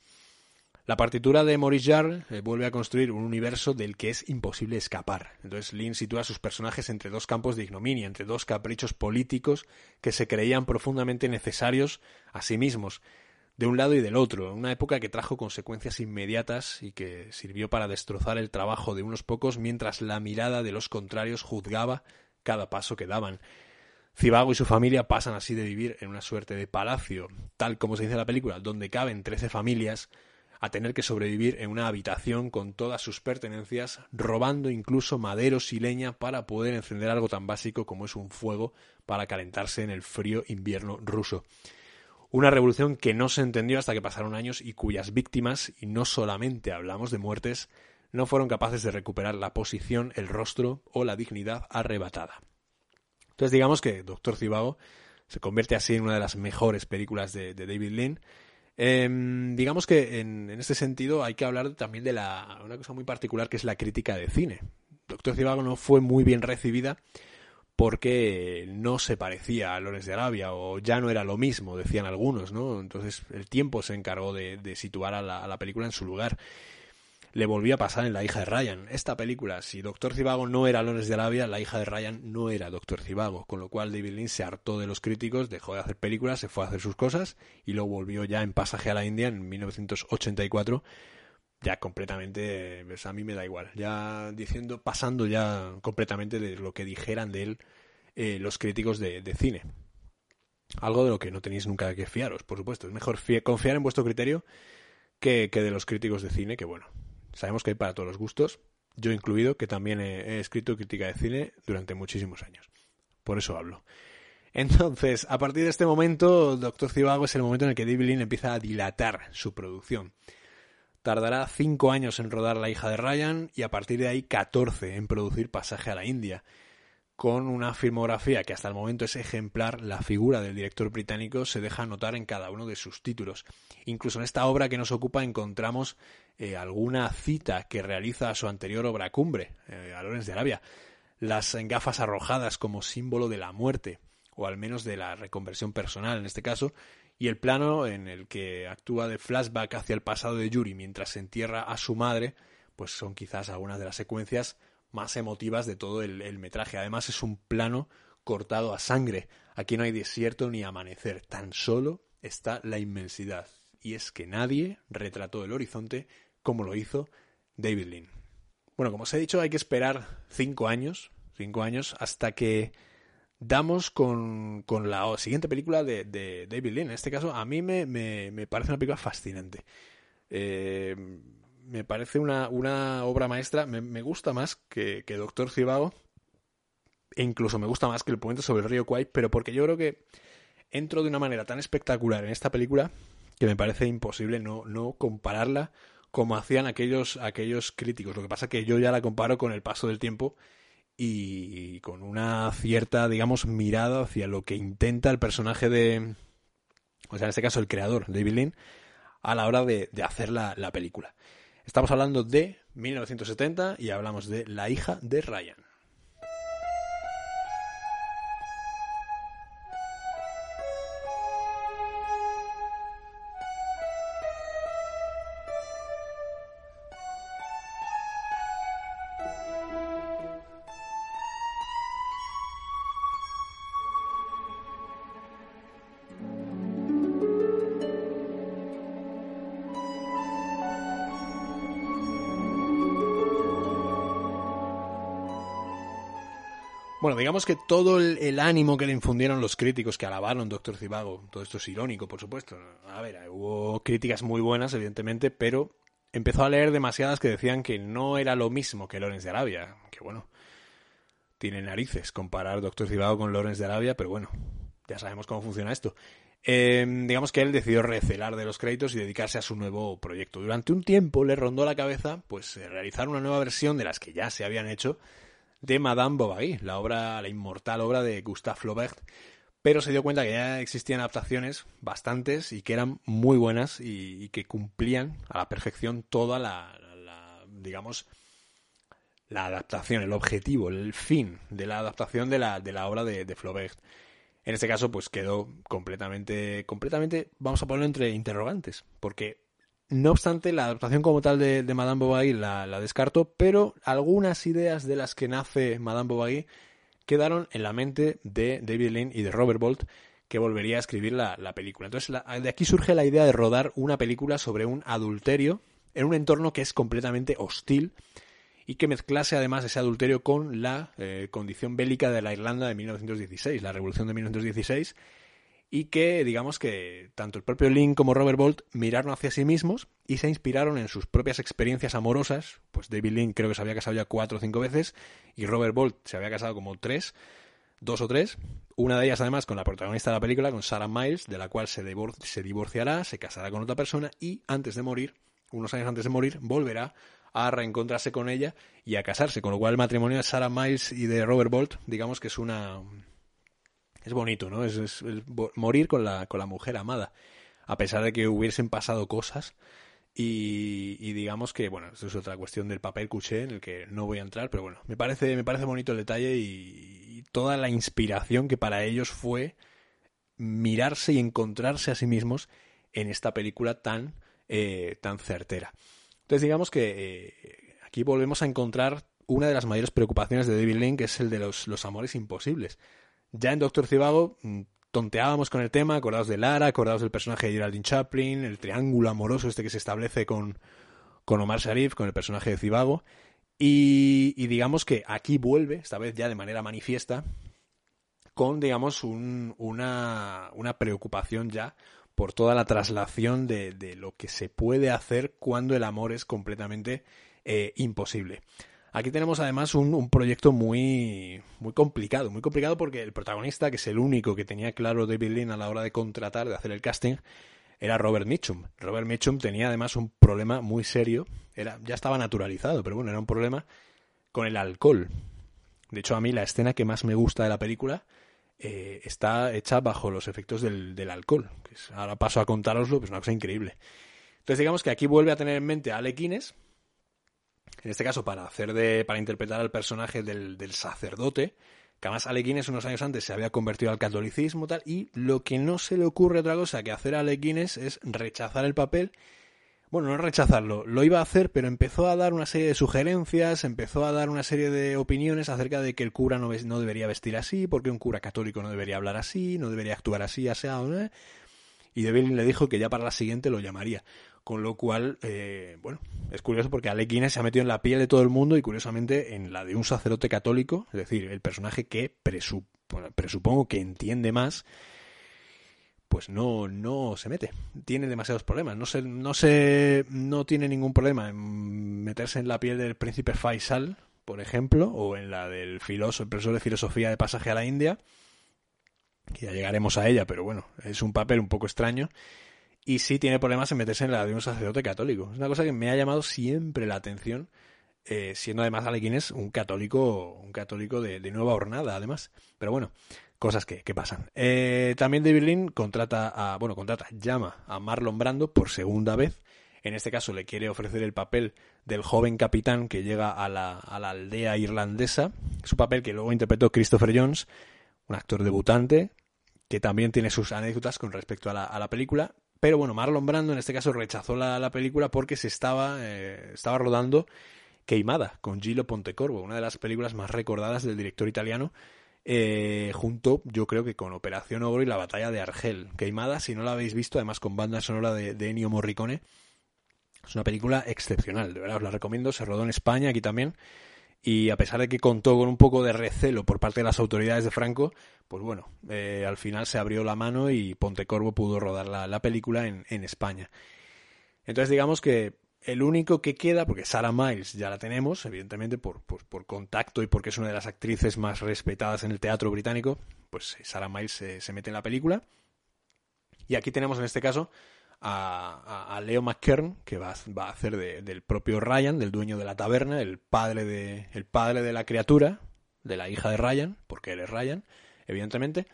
La partitura de Maurice Jarre eh, vuelve a construir un universo del que es imposible escapar. Entonces Lynn sitúa a sus personajes entre dos campos de ignominia, entre dos caprichos políticos que se creían profundamente necesarios a sí mismos, de un lado y del otro, una época que trajo consecuencias inmediatas y que sirvió para destrozar el trabajo de unos pocos mientras la mirada de los contrarios juzgaba cada paso que daban. Cibago y su familia pasan así de vivir en una suerte de palacio, tal como se dice en la película, donde caben trece familias, a tener que sobrevivir en una habitación con todas sus pertenencias, robando incluso maderos y leña para poder encender algo tan básico como es un fuego para calentarse en el frío invierno ruso. Una revolución que no se entendió hasta que pasaron años y cuyas víctimas, y no solamente hablamos de muertes, no fueron capaces de recuperar la posición, el rostro o la dignidad arrebatada. Entonces digamos que Doctor Cibago se convierte así en una de las mejores películas de, David Lean, Em, digamos que en, este sentido hay que hablar también de la, una cosa muy particular que es la crítica de cine. Doctor Cibago no fue muy bien recibida porque no se parecía a Lorenz de Arabia o ya no era lo mismo, decían algunos, ¿no? Entonces el tiempo se encargó de, situar a la, película en su lugar le volvió a pasar en La hija de Ryan. Esta película, si Doctor Cibago no era Lones de Arabia, La hija de Ryan no era Doctor Cibago, con lo cual David Lynch se hartó de los críticos, dejó de hacer películas, se fue a hacer sus cosas y luego volvió ya en Pasaje a la India en 1984 ya completamente, pues a mí me da igual, ya diciendo, pasando ya completamente de lo que dijeran de él eh, los críticos de, cine. Algo de lo que no tenéis nunca que fiaros, por supuesto. Es mejor confiar en vuestro criterio que, que de los críticos de cine, que bueno, Sabemos que hay para todos los gustos, yo incluido, que también he, escrito crítica de cine durante muchísimos años. Por eso hablo. Entonces, a partir de este momento, Doctor Cibago es el momento en el que David empieza a dilatar su producción. Tardará cinco años en rodar La hija de Ryan y a partir de ahí 14 en producir Pasaje a la India. Con una filmografía que hasta el momento es ejemplar, la figura del director británico se deja notar en cada uno de sus títulos. Incluso en esta obra que nos ocupa encontramos eh, alguna cita que realiza a su anterior obra cumbre, eh, a Lorenz de Arabia, las gafas arrojadas como símbolo de la muerte, o al menos de la reconversión personal en este caso, y el plano en el que actúa de flashback hacia el pasado de Yuri mientras se entierra a su madre, pues son quizás algunas de las secuencias más emotivas de todo el, el metraje. Además es un plano cortado a sangre. Aquí no hay desierto ni amanecer, tan solo está la inmensidad. Y es que nadie retrató el horizonte como lo hizo David Lean. Bueno, como os he dicho, hay que esperar cinco años, cinco años, hasta que damos con, la siguiente película de, David Lean. En este caso, a mí me, parece una película fascinante. Eh, me parece una, obra maestra. Me, gusta más que, que, Doctor Cibago. E incluso me gusta más que El puente sobre el río Kwai, pero porque yo creo que entro de una manera tan espectacular en esta película que me parece imposible no, no compararla como hacían aquellos, aquellos críticos. Lo que pasa es que yo ya la comparo con el paso del tiempo y con una cierta, digamos, mirada hacia lo que intenta el personaje de, o sea, en este caso el creador, David Lynn, a la hora de, de hacer la, la película. Estamos hablando de 1970 y hablamos de La hija de Ryan. Digamos que todo el, ánimo que le infundieron los críticos que alabaron Doctor Cibago, todo esto es irónico, por supuesto. A ver, hubo críticas muy buenas, evidentemente, pero empezó a leer demasiadas que decían que no era lo mismo que Lorenz de Arabia. Que bueno, tiene narices comparar Doctor Cibago con Lorenz de Arabia, pero bueno, ya sabemos cómo funciona esto. Em, digamos que él decidió recelar de los créditos y dedicarse a su nuevo proyecto. Durante un tiempo le rondó la cabeza pues realizar una nueva versión de las que ya se habían hecho de Madame Bovary, la obra, la inmortal obra de Gustave Flaubert, pero se dio cuenta que ya existían adaptaciones bastantes y que eran muy buenas y, que cumplían a la perfección toda la, digamos, la adaptación, el objetivo, el fin de la adaptación de la, de la obra de, Flaubert. En este caso, pues quedó completamente, completamente, vamos a ponerlo entre interrogantes, porque no obstante, la adaptación como tal de, Madame Bovary la, la, descarto, pero algunas ideas de las que nace Madame Bovary quedaron en la mente de David Lynn y de Robert Bolt, que volvería a escribir la, película. Entonces, de aquí surge la idea de rodar una película sobre un adulterio en un entorno que es completamente hostil y que mezclase además ese adulterio con la eh, condición bélica de la Irlanda de 1916, la revolución de 1916, y que digamos que tanto el propio Link como Robert Bolt miraron hacia sí mismos y se inspiraron en sus propias experiencias amorosas, pues David Link creo que se había casado ya cuatro o cinco veces y Robert Bolt se había casado como tres, dos o tres, una de ellas además con la protagonista de la película, con Sarah Miles, de la cual se, se divorciará, se casará con otra persona y antes de morir, unos años antes de morir, volverá a reencontrarse con ella y a casarse, con lo cual el matrimonio de Sarah Miles y de Robert Bolt, digamos que es una es bonito, ¿no? Es, morir con la, con la mujer amada, a pesar de que hubiesen pasado cosas. Y, digamos que, bueno, esto es otra cuestión del papel cuché en el que no voy a entrar, pero bueno, me parece, me parece bonito el detalle y, toda la inspiración que para ellos fue mirarse y encontrarse a sí mismos en esta película tan, eh, tan certera. Entonces digamos que eh, aquí volvemos a encontrar una de las mayores preocupaciones de David Lynn, que es el de los, los amores imposibles. Ya en Doctor Cibago mm, tonteábamos con el tema, acordados de Lara, acordados del personaje de Geraldine Chaplin, el triángulo amoroso este que se establece con, con Omar Sharif, con el personaje de Cibago. Y, digamos que aquí vuelve, esta vez ya de manera manifiesta, con, digamos, una, una preocupación ya por toda la traslación de, de, lo que se puede hacer cuando el amor es completamente eh, imposible. Aquí tenemos además un, proyecto muy, muy complicado, muy complicado porque el protagonista, que es el único que tenía claro David Lean a la hora de contratar, de hacer el casting, era Robert Mitchum. Robert Mitchum tenía además un problema muy serio, era, ya estaba naturalizado, pero bueno, era un problema con el alcohol. De hecho, a mí la escena que más me gusta de la película eh, está hecha bajo los efectos del, alcohol. Ahora paso a contároslo, pues una cosa increíble. Entonces digamos que aquí vuelve a tener en mente a Alequines, en este caso para hacer de, para interpretar al personaje del, sacerdote, que además Alequines unos años antes se había convertido al catolicismo tal, y lo que no se le ocurre otra cosa que hacer a Alequines es rechazar el papel. Bueno, no rechazarlo, lo iba a hacer, pero empezó a dar una serie de sugerencias, empezó a dar una serie de opiniones acerca de que el cura no, no debería vestir así, porque un cura católico no debería hablar así, no debería actuar así, ya sea, ¿no? y Devlin le dijo que ya para la siguiente lo llamaría. Con lo cual, eh, bueno, es curioso porque Alec Guinness se ha metido en la piel de todo el mundo y curiosamente en la de un sacerdote católico, es decir, el personaje que presupongo que entiende más, pues no, no se mete. Tiene demasiados problemas. No se, no se, no tiene ningún problema en meterse en la piel del príncipe Faisal, por ejemplo, o en la del filósofo, el profesor de filosofía de pasaje a la India, ya llegaremos a ella, pero bueno, es un papel un poco extraño y sí tiene problemas en meterse en la de un sacerdote católico. Es una cosa que me ha llamado siempre la atención, eh, siendo además Alequines un católico, un católico de, nueva hornada, además. Pero bueno, cosas que, pasan. Eh, también David Lynn contrata a, bueno, contrata, llama a Marlon Brando por segunda vez. En este caso le quiere ofrecer el papel del joven capitán que llega a la, a la aldea irlandesa. Su papel que luego interpretó Christopher Jones, un actor debutante, que también tiene sus anécdotas con respecto a la película. Pero bueno, Marlon Brando en este caso rechazó la, película porque se estaba, eh, estaba rodando Queimada con Gillo Pontecorvo, una de las películas más recordadas del director italiano, eh, junto yo creo que con Operación Ogro y la batalla de Argel. Queimada, si no la habéis visto, además con banda sonora de, de Ennio Morricone, es una película excepcional, de verdad os la recomiendo, se rodó en España aquí también y a pesar de que contó con un poco de recelo por parte de las autoridades de Franco, pues bueno, eh, al final se abrió la mano y Pontecorvo pudo rodar la, película en, España. Entonces digamos que el único que queda, porque Sarah Miles ya la tenemos, evidentemente por, por, contacto y porque es una de las actrices más respetadas en el teatro británico, pues Sarah Miles se mete en la película. Y aquí tenemos en este caso a, Leo McKern, que va, a hacer del propio Ryan, del dueño de la taberna, el padre de, el padre de la criatura, de la hija de Ryan, porque él es Ryan, evidentemente.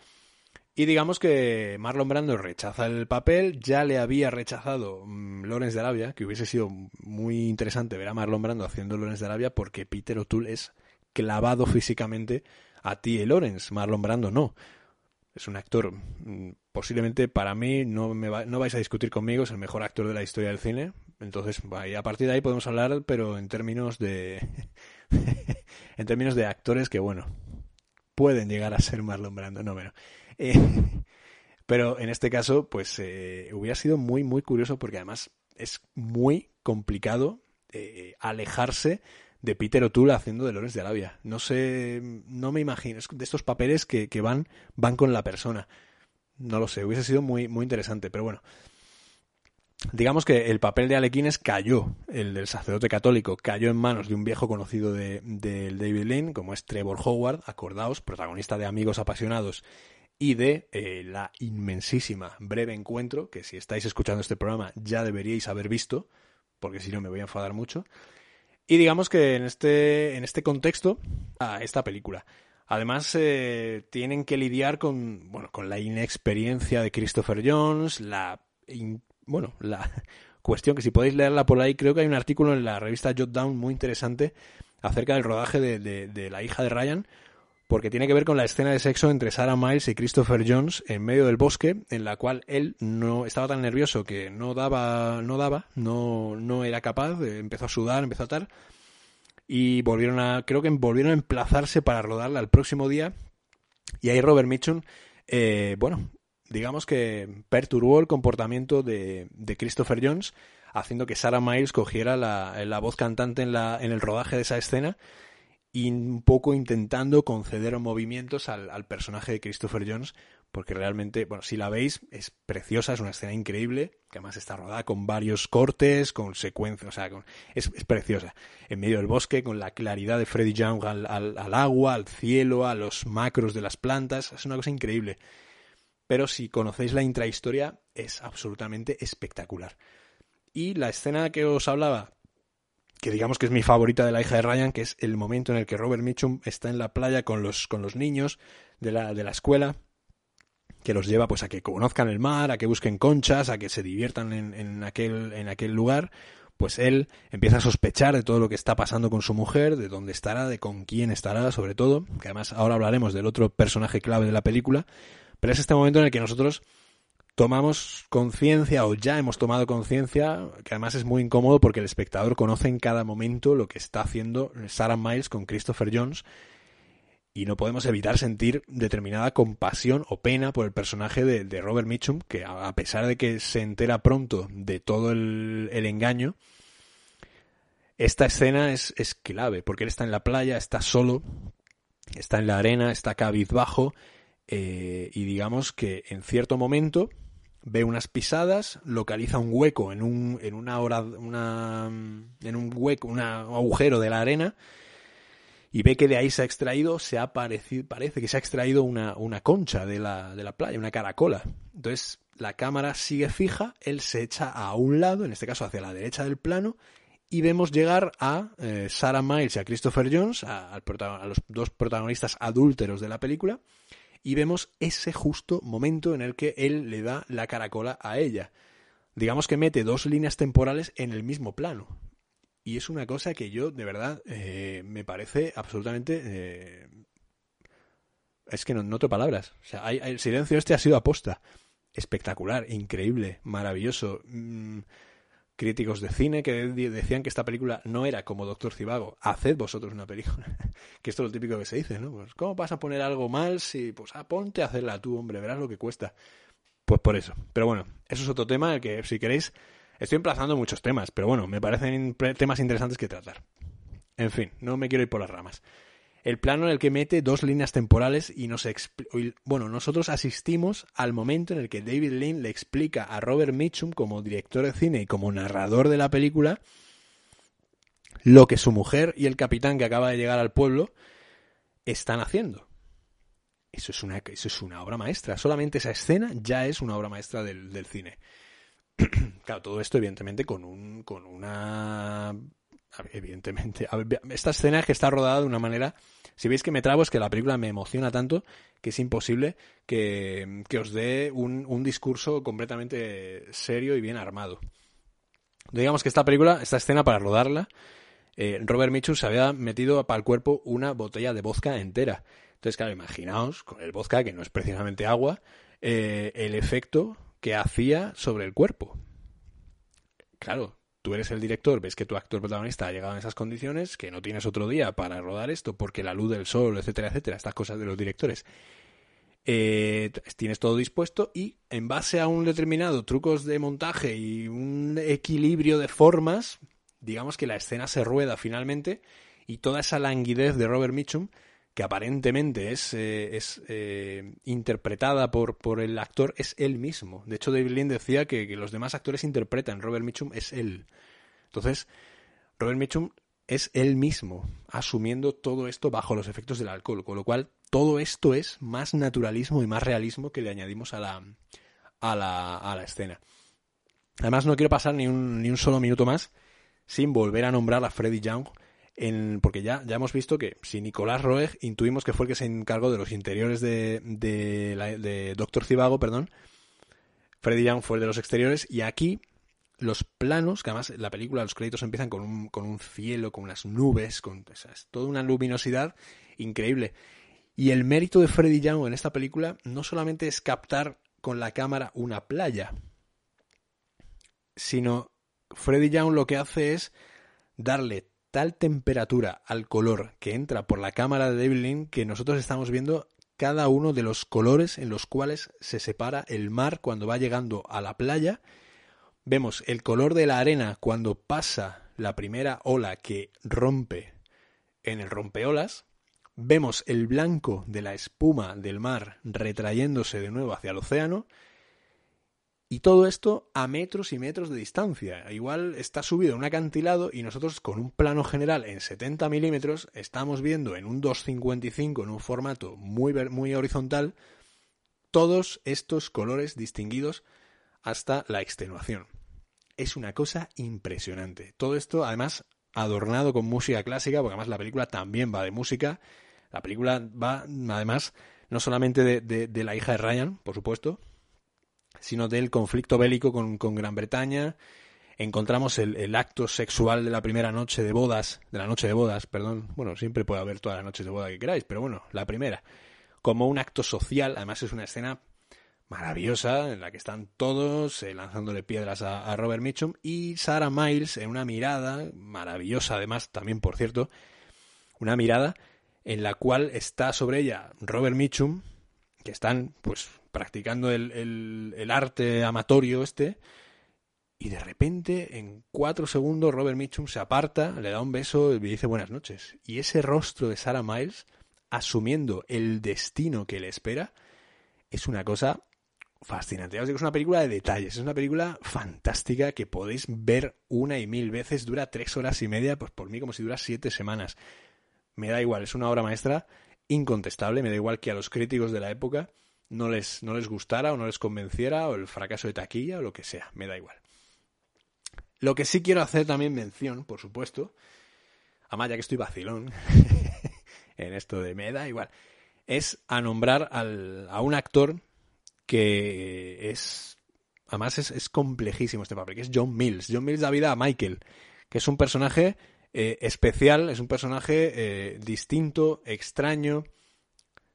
Y digamos que Marlon Brando rechaza el papel, ya le había rechazado mm, Lawrence de Arabia, que hubiese sido muy interesante ver a Marlon Brando haciendo Lawrence de Arabia, porque Peter O'Toole es clavado físicamente a ti y Lawrence, Marlon Brando no. Es un actor, mm, posiblemente para mí, no, me no vais a discutir conmigo, es el mejor actor de la historia del cine. Entonces, a partir de ahí podemos hablar, pero en términos de. en términos de actores que, bueno, pueden llegar a ser Marlon Brando. No, bueno. Eh, pero en este caso, pues eh, hubiera sido muy, muy curioso porque además es muy complicado eh, alejarse de Peter O'Toole haciendo de Lorenz de Arabia. No sé, no me imagino. Es de estos papeles que, que van, van con la persona. No lo sé, hubiese sido muy, muy interesante, pero bueno. Digamos que el papel de Alequines cayó, el del sacerdote católico, cayó en manos de un viejo conocido de, David Lynn, como es Trevor Howard, acordaos, protagonista de Amigos Apasionados y de eh, la inmensísima Breve Encuentro, que si estáis escuchando este programa ya deberíais haber visto, porque si no me voy a enfadar mucho. Y digamos que en este, en este contexto, a esta película. Además, eh, tienen que lidiar con, bueno, con la inexperiencia de Christopher Jones, la, bueno, la cuestión que si podéis leerla por ahí, creo que hay un artículo en la revista Jotdown muy interesante acerca del rodaje de, de la hija de Ryan, porque tiene que ver con la escena de sexo entre Sarah Miles y Christopher Jones en medio del bosque, en la cual él no estaba tan nervioso que no daba, no daba, no, no era capaz, empezó a sudar, empezó a tal, y volvieron a, creo que volvieron a emplazarse para rodarla el próximo día, y ahí Robert Mitchum, eh, bueno, digamos que perturbó el comportamiento de, de Christopher Jones, haciendo que Sarah Miles cogiera la, la voz cantante en, la, en el rodaje de esa escena, y un poco intentando conceder movimientos al, personaje de Christopher Jones, porque realmente, bueno, si la veis, es preciosa, es una escena increíble, que además está rodada con varios cortes, con secuencias, o sea, es, preciosa. En medio del bosque, con la claridad de Freddy Young al, al, agua, al cielo, a los macros de las plantas, es una cosa increíble. Pero si conocéis la intrahistoria, es absolutamente espectacular. Y la escena que os hablaba que digamos que es mi favorita de la hija de Ryan, que es el momento en el que Robert Mitchum está en la playa con los, con los niños de la, de la escuela, que los lleva pues a que conozcan el mar, a que busquen conchas, a que se diviertan en, en, aquel, en aquel lugar, pues él empieza a sospechar de todo lo que está pasando con su mujer, de dónde estará, de con quién estará, sobre todo, que además ahora hablaremos del otro personaje clave de la película, pero es este momento en el que nosotros tomamos conciencia o ya hemos tomado conciencia, que además es muy incómodo porque el espectador conoce en cada momento lo que está haciendo Sarah Miles con Christopher Jones y no podemos evitar sentir determinada compasión o pena por el personaje de, Robert Mitchum, que a pesar de que se entera pronto de todo el, engaño, esta escena es, es clave, porque él está en la playa, está solo, está en la arena, está cabizbajo, eh, y digamos que en cierto momento ve unas pisadas, localiza un hueco en un, en una hora, una, en un hueco, un agujero de la arena y ve que de ahí se ha extraído, se ha parecido, parece que se ha extraído una, una concha de la, de la playa, una caracola. Entonces la cámara sigue fija, él se echa a un lado, en este caso hacia la derecha del plano, y vemos llegar a eh, Sarah Miles y a Christopher Jones, a, a los dos protagonistas adúlteros de la película, y vemos ese justo momento en el que él le da la caracola a ella. Digamos que mete dos líneas temporales en el mismo plano. Y es una cosa que yo, de verdad, eh, me parece absolutamente... Eh, es que no noto palabras. O sea, el silencio este ha sido aposta. Espectacular, increíble, maravilloso. Mm, críticos de cine que decían que esta película no era como Doctor Cibago. Haced vosotros una película. que esto es lo típico que se dice, ¿no? Pues, ¿cómo vas a poner algo mal si, pues, ah, ponte a hacerla tú, hombre, verás lo que cuesta. Pues por eso. Pero bueno, eso es otro tema que, si queréis, estoy emplazando muchos temas, pero bueno, me parecen temas interesantes que tratar. En fin, no me quiero ir por las ramas el plano en el que mete dos líneas temporales y nos bueno, nosotros asistimos al momento en el que David Lean le explica a Robert Mitchum como director de cine y como narrador de la película lo que su mujer y el capitán que acaba de llegar al pueblo están haciendo. Eso es una, eso es una obra maestra. Solamente esa escena ya es una obra maestra del, del cine. claro, todo esto evidentemente con un, con una evidentemente. esta escena es que está rodada de una manera. Si veis que me trabo, es que la película me emociona tanto que es imposible que, os dé un, discurso completamente serio y bien armado. Digamos que esta película, esta escena para rodarla, eh, Robert Mitchum se había metido para el cuerpo una botella de vodka entera. Entonces, claro, imaginaos con el vodka, que no es precisamente agua, eh, el efecto que hacía sobre el cuerpo. Claro, tú eres el director, ves que tu actor protagonista ha llegado en esas condiciones, que no tienes otro día para rodar esto, porque la luz del sol, etcétera, etcétera, estas cosas de los directores. Eh, tienes todo dispuesto y en base a un determinado trucos de montaje y un equilibrio de formas, digamos que la escena se rueda finalmente y toda esa languidez de Robert Mitchum que aparentemente es, eh, es eh, interpretada por, por el actor, es él mismo. De hecho, David Lean decía que, los demás actores interpretan, Robert Mitchum es él. Entonces, Robert Mitchum es él mismo, asumiendo todo esto bajo los efectos del alcohol, con lo cual todo esto es más naturalismo y más realismo que le añadimos a la, a la, a la escena. Además, no quiero pasar ni un, ni un solo minuto más sin volver a nombrar a Freddy Young, porque ya, ya hemos visto que si Nicolás Roeg intuimos que fue el que se encargó de los interiores de, de, Doctor Cibago, perdón, Freddy Young fue el de los exteriores y aquí los planos, que además la película, los créditos empiezan con un, con un cielo, con unas nubes, con es toda una luminosidad increíble. Y el mérito de Freddy Young en esta película no solamente es captar con la cámara una playa, sino Freddy Young lo que hace es darle tal temperatura al color que entra por la cámara de David que nosotros estamos viendo cada uno de los colores en los cuales se separa el mar cuando va llegando a la playa. Vemos el color de la arena cuando pasa la primera ola que rompe en el rompeolas. Vemos el blanco de la espuma del mar retrayéndose de nuevo hacia el océano y todo esto a metros y metros de distancia. Igual está subido en un acantilado y nosotros con un plano general en 70 milímetros estamos viendo en un 255, en un formato muy, muy horizontal, todos estos colores distinguidos hasta la extenuación. Es una cosa impresionante. Todo esto además adornado con música clásica, porque además la película también va de música. La película va además no solamente de, de la hija de Ryan, por supuesto, sino del conflicto bélico con, Gran Bretaña. Encontramos el, acto sexual de la primera noche de bodas, de la noche de bodas, perdón. Bueno, siempre puede haber todas las noches de boda que queráis, pero bueno, la primera. Como un acto social, además es una escena maravillosa en la que están todos eh, lanzándole piedras a, a, Robert Mitchum y Sarah Miles en una mirada maravillosa, además, también por cierto, una mirada en la cual está sobre ella Robert Mitchum, que están pues practicando el, el, arte amatorio este, y de repente, en cuatro segundos, Robert Mitchum se aparta, le da un beso y dice buenas noches. Y ese rostro de Sarah Miles, asumiendo el destino que le espera, es una cosa fascinante. Es una película de detalles, es una película fantástica que podéis ver una y mil veces. Dura tres horas y media, pues por mí como si dura siete semanas. Me da igual, es una obra maestra incontestable, me da igual que a los críticos de la época no les, no les gustara o no les convenciera o el fracaso de taquilla o lo que sea, me da igual. Lo que sí quiero hacer también mención, por supuesto, además ya que estoy vacilón en esto de me da igual, es a nombrar al, a un actor que es, además es, es, complejísimo este papel, que es John Mills. John Mills da vida a Michael, que es un personaje eh, especial, es un personaje eh, distinto, extraño,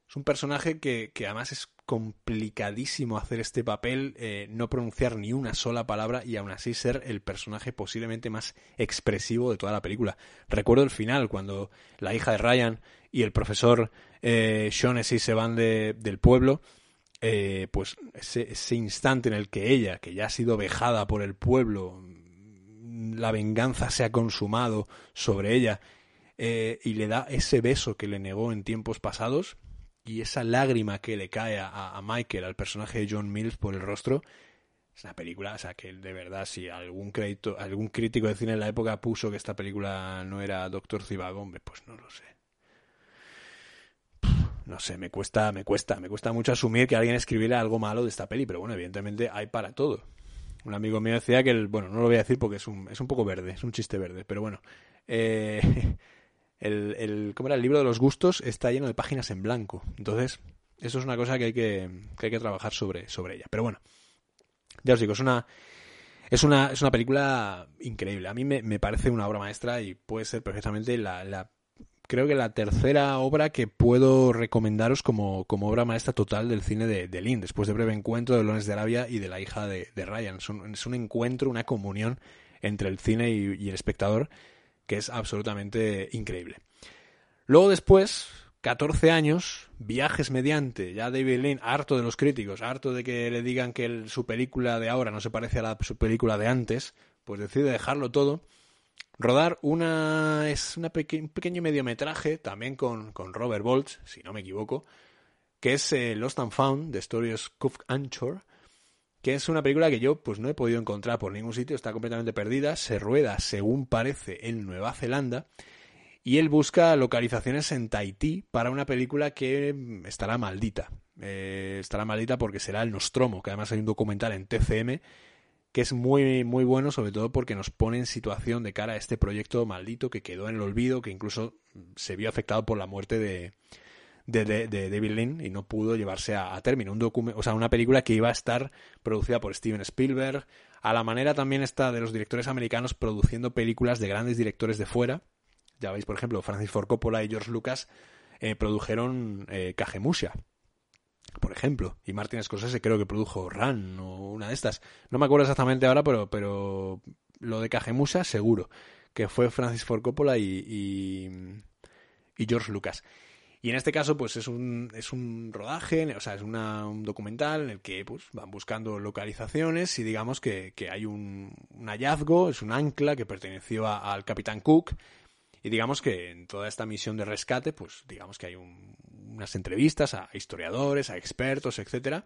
es un personaje que, que, además es complicadísimo hacer este papel, eh, no pronunciar ni una sola palabra y aún así ser el personaje posiblemente más expresivo de toda la película. Recuerdo el final, cuando la hija de Ryan y el profesor eh, se van de, del pueblo, eh, pues ese, ese instante en el que ella, que ya ha sido vejada por el pueblo, la venganza se ha consumado sobre ella eh, y le da ese beso que le negó en tiempos pasados, y esa lágrima que le cae a, Michael, al personaje de John Mills por el rostro, es una película, o sea, que de verdad, si algún crédito, algún crítico de cine en la época puso que esta película no era Doctor Zivago, pues no lo sé. No sé, me cuesta, me cuesta, me cuesta mucho asumir que alguien escribiera algo malo de esta peli, pero bueno, evidentemente hay para todo. Un amigo mío decía que el, bueno, no lo voy a decir porque es un, es un poco verde, es un chiste verde, pero bueno, eh, el, el, ¿cómo era? el libro de los gustos está lleno de páginas en blanco. Entonces, eso es una cosa que hay que, que, hay que trabajar sobre, sobre ella. Pero bueno, ya os digo, es una, es una, es una película increíble. A mí me, me parece una obra maestra y puede ser perfectamente la, la creo que la tercera obra que puedo recomendaros como, como obra maestra total del cine de, de Lynn, después de Breve Encuentro de Lones de Arabia y de la hija de, Ryan. Es un, es un, encuentro, una comunión entre el cine y, el espectador que es absolutamente increíble. Luego después, 14 años, viajes mediante, ya David Lynn, harto de los críticos, harto de que le digan que su película de ahora no se parece a la, su película de antes, pues decide dejarlo todo. Rodar una es una un pequeño mediometraje también con, con Robert Boltz, si no me equivoco, que es eh, Lost and Found, de Stories Cook Anchor, que es una película que yo pues no he podido encontrar por ningún sitio, está completamente perdida, se rueda según parece en Nueva Zelanda y él busca localizaciones en Tahití para una película que estará maldita. Eh, estará maldita porque será el Nostromo, que además hay un documental en TCM que es muy, muy bueno, sobre todo porque nos pone en situación de cara a este proyecto maldito que quedó en el olvido, que incluso se vio afectado por la muerte de, de, de, David Lynn y no pudo llevarse a, término. Un o sea, una película que iba a estar producida por Steven Spielberg, a la manera también está de los directores americanos produciendo películas de grandes directores de fuera. Ya veis, por ejemplo, Francis Ford Coppola y George Lucas eh, produjeron eh, por ejemplo. Y Martin Scorsese creo que produjo Run o una de estas. No me acuerdo exactamente ahora, pero, pero lo de Cajemusa seguro. Que fue Francis Ford Coppola y, y, George Lucas. Y en este caso, pues es un, es un rodaje, o sea, es un documental en el que pues, van buscando localizaciones y digamos que, que hay un, hallazgo, es un ancla que perteneció al Capitán Cook. Y digamos que en toda esta misión de rescate, pues digamos que hay un, unas entrevistas a historiadores, a expertos, etcétera.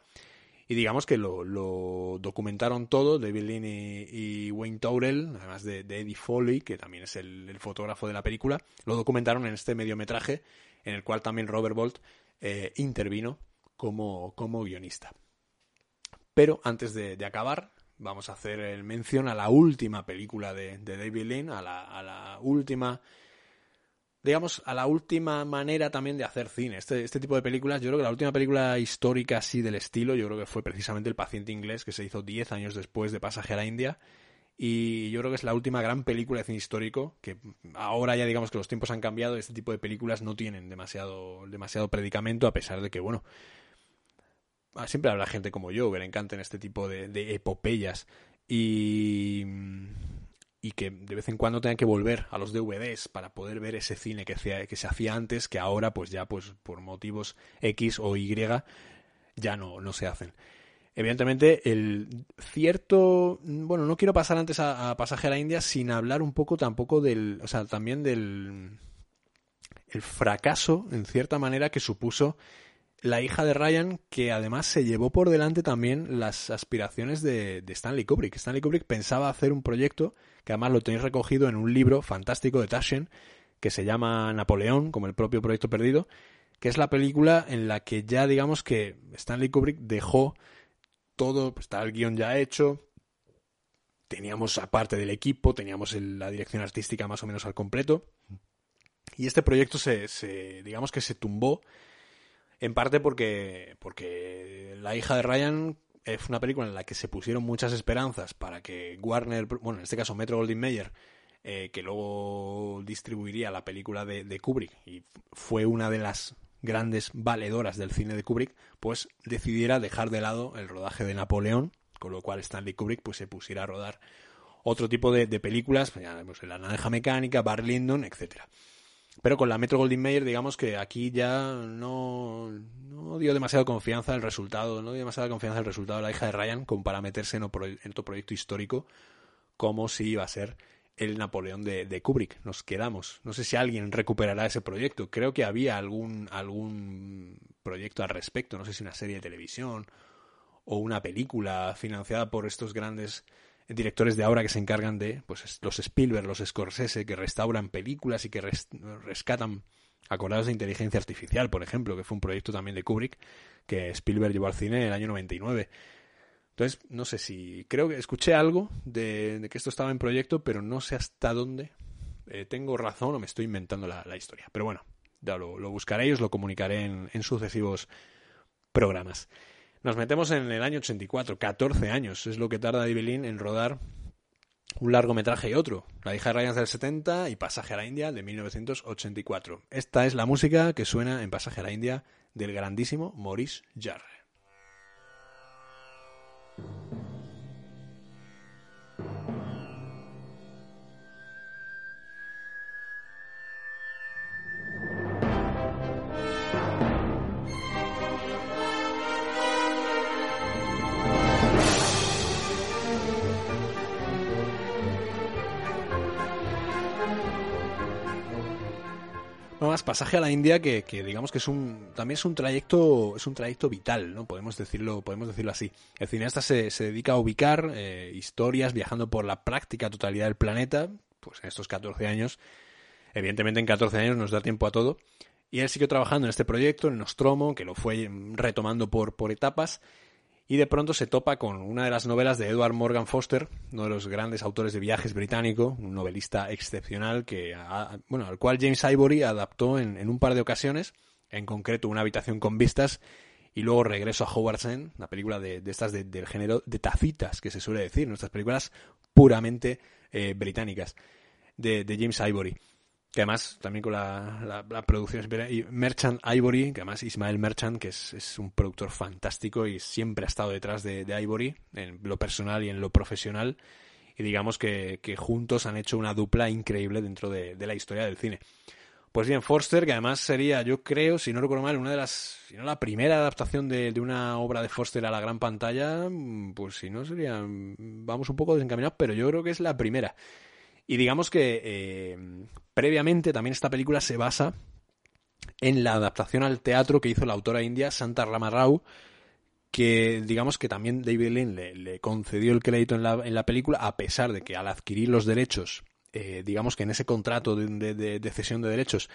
Y digamos que lo, documentaron todo, David Lean y, Wayne Taurel, además de, Eddie Foley, que también es el, fotógrafo de la película, lo documentaron en este mediometraje, en el cual también Robert Bolt eh, intervino como, como guionista. Pero antes de, acabar, vamos a hacer el mención a la última película de, David Lean, a la, a la última digamos, a la última manera también de hacer cine. Este, este tipo de películas, yo creo que la última película histórica así del estilo, yo creo que fue precisamente El paciente inglés, que se hizo 10 años después de Pasaje a la India. Y yo creo que es la última gran película de cine histórico, que ahora ya digamos que los tiempos han cambiado, este tipo de películas no tienen demasiado, demasiado predicamento, a pesar de que, bueno, siempre habrá gente como yo que le encanten este tipo de, de epopeyas. Y y que de vez en cuando tengan que volver a los DVDs para poder ver ese cine que, que se hacía antes, que ahora pues ya pues por motivos X o Y ya no, no se hacen. Evidentemente, el cierto. Bueno, no quiero pasar antes a, Pasaje a la India sin hablar un poco tampoco del. O sea, también del. El fracaso, en cierta manera, que supuso la hija de Ryan, que además se llevó por delante también las aspiraciones de, Stanley Kubrick. Stanley Kubrick pensaba hacer un proyecto, que además lo tenéis recogido en un libro fantástico de Taschen, que se llama Napoleón, como el propio proyecto perdido, que es la película en la que ya digamos que Stanley Kubrick dejó todo, pues, está el guion ya hecho, teníamos aparte del equipo, teníamos la dirección artística más o menos al completo, y este proyecto se, se digamos que se tumbó en parte porque, porque La hija de Ryan es una película en la que se pusieron muchas esperanzas para que Warner, bueno, en este caso Metro Goldwyn Mayer, eh, que luego distribuiría la película de, de, Kubrick. Y fue una de las grandes valedoras del cine de Kubrick, pues decidiera dejar de lado el rodaje de Napoleón, con lo cual Stanley Kubrick pues se pusiera a rodar otro tipo de, películas, pues, La Naranja Mecánica, Bar Lyndon, etcétera. Pero con la Metro Goldwyn Mayer, digamos que aquí ya no, no dio demasiada confianza el resultado, no dio demasiada confianza el resultado de la hija de Ryan como para meterse en otro, proyecto histórico como si iba a ser el Napoleón de, de, Kubrick. Nos quedamos. No sé si alguien recuperará ese proyecto. Creo que había algún, algún proyecto al respecto. No sé si una serie de televisión o una película financiada por estos grandes directores de ahora que se encargan de, pues los Spielberg, los Scorsese, que restauran películas y que rescatan acordados de inteligencia artificial, por ejemplo, que fue un proyecto también de Kubrick que Spielberg llevó al cine en el año 99. Entonces, no sé si. Creo que escuché algo de, que esto estaba en proyecto, pero no sé hasta dónde. Eh, tengo razón o me estoy inventando la, historia. Pero bueno, ya lo, buscaré y os lo comunicaré en, sucesivos programas. Nos metemos en el año 84, 14 años es lo que tarda David en rodar un largometraje y otro, La hija de Ryan del 70 y Pasaje a la India de 1984. Esta es la música que suena en Pasaje a la India del grandísimo Maurice Jarre. Más pasaje a la India que, digamos que es un también es un trayecto es un trayecto vital no podemos decirlo podemos decirlo así. El cineasta se, dedica a ubicar eh, historias viajando por la práctica totalidad del planeta pues en estos 14 años. Evidentemente en 14 años nos da tiempo a todo. Y él siguió trabajando en este proyecto en Nostromo que lo fue retomando por por etapas y de pronto se topa con una de las novelas de Edward Morgan Foster, uno de los grandes autores de viajes británico, un novelista excepcional que, bueno, al cual James Ivory adaptó en, un par de ocasiones, en concreto Una habitación con vistas y luego Regreso a Howard's End, una película de, estas del género de tacitas, que se suele decir, nuestras películas puramente eh, británicas, de James Ivory que además también con la, la, producción y Merchant Ivory, que además Ismael Merchant, que es, un productor fantástico y siempre ha estado detrás de, Ivory, en lo personal y en lo profesional, y digamos que, juntos han hecho una dupla increíble dentro de, la historia del cine. Pues bien, Forster, que además sería, yo creo, si no recuerdo mal, una de las, si no la primera adaptación de, de una obra de Forster a la gran pantalla, pues si no sería, vamos un poco desencaminados, pero yo creo que es la primera. Y digamos que eh, previamente también esta película se basa en la adaptación al teatro que hizo la autora india Santa Rama Rao, que digamos que también David Lynn le, concedió el crédito en la, en la, película, a pesar de que al adquirir los derechos, eh, digamos que en ese contrato de, de, cesión de derechos,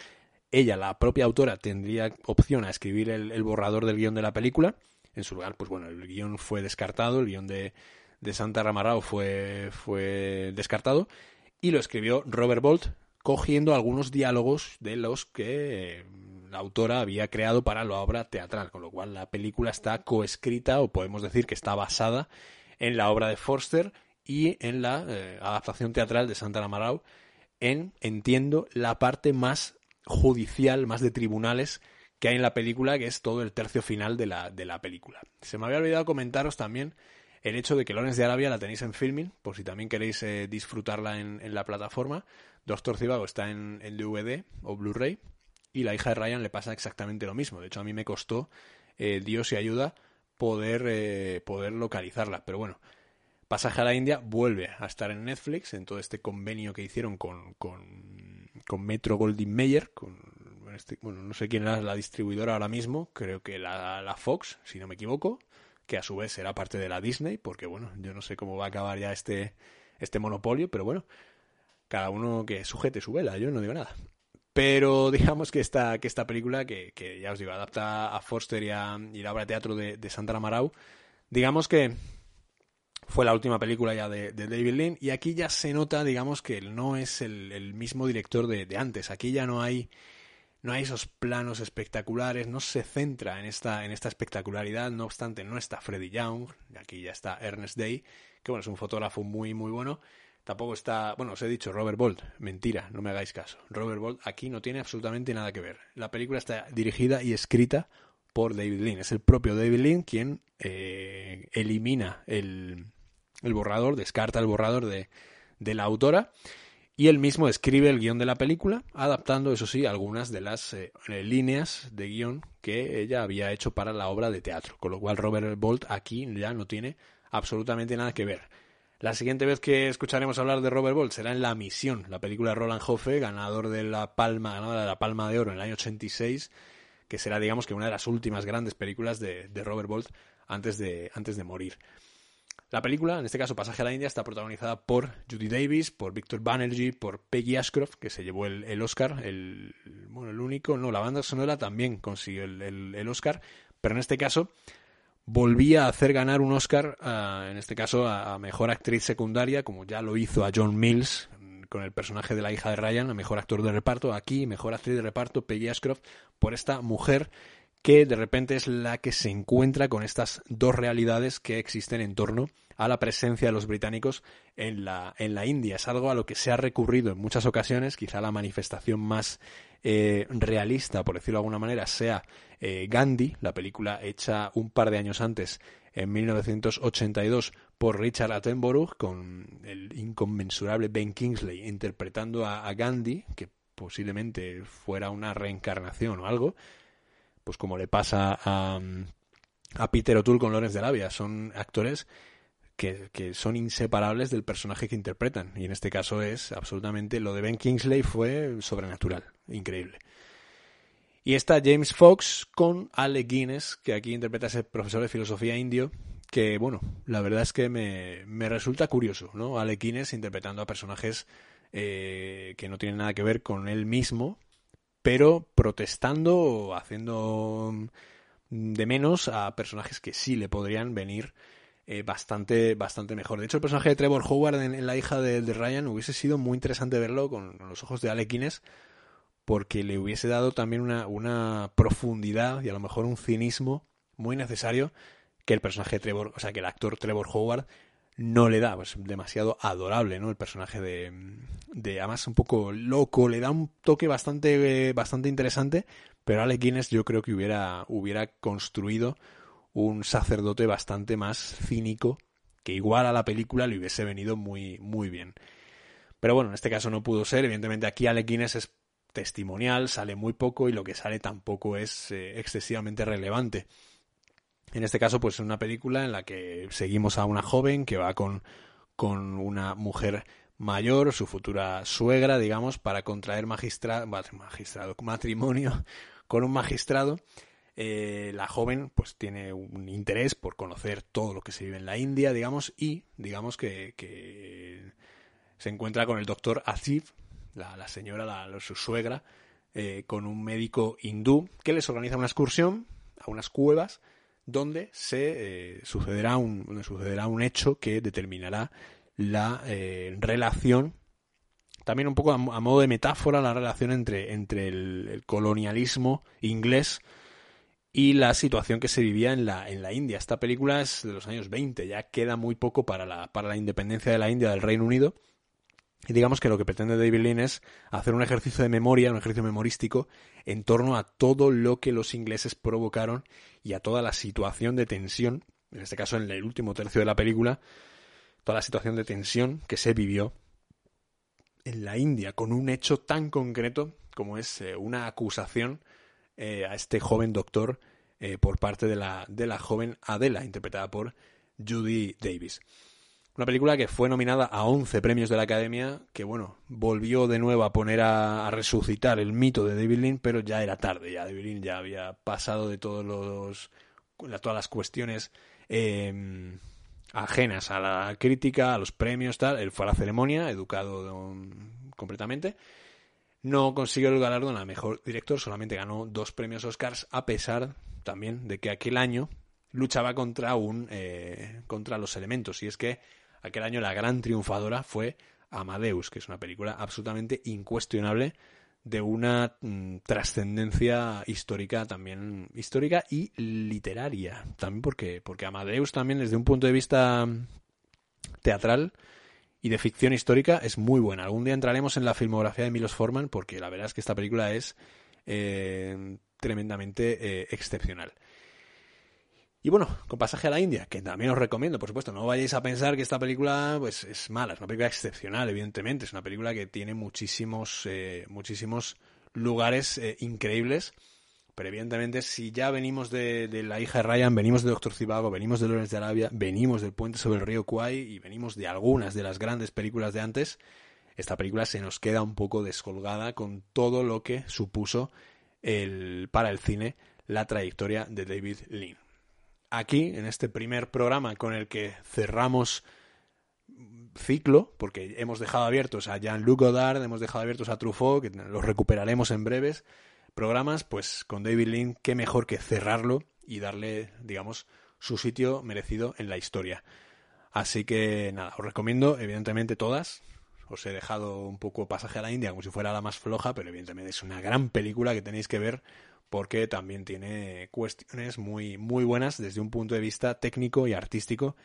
ella, la propia autora, tendría opción a escribir el, borrador del guion de la película. En su lugar, pues bueno, el guion fue descartado, el guion de, de Santa Ramarao fue, fue descartado y lo escribió Robert Bolt, cogiendo algunos diálogos de los que la autora había creado para la obra teatral, con lo cual la película está coescrita o podemos decir que está basada en la obra de Forster y en la eh, adaptación teatral de Santa Amarau en, entiendo, la parte más judicial, más de tribunales que hay en la película, que es todo el tercio final de la, de la película. Se me había olvidado comentaros también el hecho de que Lones de Arabia la tenéis en filming, por si también queréis eh, disfrutarla en, la plataforma. Doctor Cibago está en, DVD o Blu-ray. Y la hija de Ryan le pasa exactamente lo mismo. De hecho, a mí me costó, eh, Dios y ayuda, poder, eh, poder localizarla. Pero bueno, Pasaje a la India vuelve a estar en Netflix, en todo este convenio que hicieron con, con, Metro Goldwyn Mayer, con este, bueno, no sé quién es la distribuidora ahora mismo, creo que la Fox, si no me equivoco, que a su vez será parte de la Disney, porque bueno, yo no sé cómo va a acabar ya este, este monopolio, pero bueno, cada uno que sujete su vela, yo no digo nada. Pero digamos que esta, que esta película, que, ya os digo, adapta a Foster y, la obra de teatro de, de Sandra Marau, digamos que fue la última película ya de, David Lynn y aquí ya se nota, digamos, que no es el, mismo director de, antes. Aquí ya no hay no hay esos planos espectaculares, no se centra en esta, en esta espectacularidad, no obstante no está Freddy Young, aquí ya está Ernest Day, que bueno, es un fotógrafo muy muy bueno, tampoco está, bueno, os he dicho Robert Bolt, mentira, no me hagáis caso, Robert Bolt aquí no tiene absolutamente nada que ver, la película está dirigida y escrita por David Lean, es el propio David Lean quien eh, elimina el, el borrador, descarta el borrador de, de la autora, y él mismo escribe el guion de la película, adaptando, eso sí, algunas de las eh, líneas de guion que ella había hecho para la obra de teatro, con lo cual Robert Bolt aquí ya no tiene absolutamente nada que ver. La siguiente vez que escucharemos hablar de Robert Bolt será en La Misión, la película de Roland Hoffe, ganador de la Palma, ganadora de la Palma de Oro en el año 86, que será, digamos, que una de las últimas grandes películas de, de Robert Bolt antes de, antes de morir. La película, en este caso Pasaje a la India, está protagonizada por Judy Davis, por Victor Banerjee, por Peggy Ashcroft, que se llevó el, Oscar, el, bueno, el único, no, la banda sonora también consiguió el, Oscar, pero en este caso volvía a hacer ganar un Oscar, en este caso a, Mejor Actriz Secundaria, como ya lo hizo a John Mills con el personaje de la hija de Ryan, a Mejor Actor de Reparto, aquí Mejor Actriz de Reparto, Peggy Ashcroft, por esta mujer que de repente es la que se encuentra con estas dos realidades que existen en torno a la presencia de los británicos en la, en la India. Es algo a lo que se ha recurrido en muchas ocasiones, quizá la manifestación más eh, realista, por decirlo de alguna manera, sea eh, Gandhi, la película hecha un par de años antes, en 1982, por Richard Attenborough, con el inconmensurable Ben Kingsley interpretando a Gandhi, que posiblemente fuera una reencarnación o algo, pues como le pasa a, a Peter O'Toole con Lawrence de Arabia. Son actores que, que, son inseparables del personaje que interpretan. Y en este caso es absolutamente. Lo de Ben Kingsley fue sobrenatural, increíble. Y está James Fox con Ale Guinness, que aquí interpreta a ese profesor de filosofía indio, que, bueno, la verdad es que me, me resulta curioso, ¿no? Ale Guinness interpretando a personajes eh, que no tienen nada que ver con él mismo, pero protestando o haciendo de menos a personajes que sí le podrían venir eh, bastante, bastante mejor. De hecho, el personaje de Trevor Howard en, La hija de, Ryan hubiese sido muy interesante verlo con, los ojos de Alequines porque le hubiese dado también una, una profundidad y a lo mejor un cinismo muy necesario que el personaje de Trevor, o sea, que el actor Trevor Howard no le da, pues demasiado adorable, ¿no? El personaje de, de además un poco loco, le da un toque bastante, bastante interesante, pero Alec Guinness yo creo que hubiera, hubiera construido un sacerdote bastante más cínico, que igual a la película le hubiese venido muy, muy bien. Pero bueno, en este caso no pudo ser, evidentemente aquí Alec Guinness es testimonial, sale muy poco y lo que sale tampoco es eh, excesivamente relevante. En este caso, pues es una película en la que seguimos a una joven que va con, con una mujer mayor, su futura suegra, digamos, para contraer magistrado, magistrado, matrimonio con un magistrado. Eh, la joven pues tiene un interés por conocer todo lo que se vive en la India, digamos, y digamos que, se encuentra con el doctor Asif, la, señora, la, su suegra, eh, con un médico hindú que les organiza una excursión a unas cuevas donde se eh, sucederá, un, sucederá un hecho que determinará la relación también un poco a, modo de metáfora la relación entre, entre el, colonialismo inglés y la situación que se vivía en la, en la India. Esta película es de los años 20, ya queda muy poco para la, para la independencia de la India del Reino Unido. Y digamos que lo que pretende David Lean es hacer un ejercicio de memoria, un ejercicio memorístico, en torno a todo lo que los ingleses provocaron y a toda la situación de tensión, en este caso en el último tercio de la película, toda la situación de tensión que se vivió en la India con un hecho tan concreto como es eh, una acusación eh, a este joven doctor eh, por parte de la, de la joven Adela, interpretada por Judy Davis. Una película que fue nominada a 11 premios de la Academia, que bueno, volvió de nuevo a poner a, resucitar el mito de David Lynn, pero ya era tarde, ya David Lynn ya había pasado de todos los, todas las cuestiones em, ajenas a la crítica, a los premios, tal. Él fue a la ceremonia, educado completamente. No consiguió el galardón a mejor director, solamente ganó dos premios Oscars, a pesar también de que aquel año luchaba contra un eh, contra los elementos. Y es que aquel año la gran triunfadora fue Amadeus, que es una película absolutamente incuestionable de una mm, trascendencia histórica también histórica y literaria. También porque porque Amadeus también desde un punto de vista teatral y de ficción histórica es muy buena. Algún día entraremos en la filmografía de Milos Forman porque la verdad es que esta película es eh, tremendamente eh, excepcional y bueno, con pasaje a la India, que también os recomiendo, por supuesto, no vayáis a pensar que esta película pues es mala, es una película excepcional, evidentemente, es una película que tiene muchísimos, eh, muchísimos lugares eh, increíbles, pero evidentemente si ya venimos de, La hija de Ryan, venimos de Doctor Cibago, venimos de Lawrence de Arabia, venimos del Puente sobre el río Kwai y venimos de algunas de las grandes películas de antes, esta película se nos queda un poco descolgada con todo lo que supuso el, para el cine la trayectoria de David Lean aquí, en este primer programa con el que cerramos ciclo, porque hemos dejado abiertos a Jean-Luc Godard, hemos dejado abiertos a Truffaut, que los recuperaremos en breves programas, pues con David Lean, qué mejor que cerrarlo y darle, digamos, su sitio merecido en la historia. Así que nada, os recomiendo, evidentemente, todas. Os he dejado un poco pasaje a la India como si fuera la más floja, pero evidentemente es una gran película que tenéis que ver porque también tiene cuestiones muy, muy buenas desde un punto de vista técnico y artístico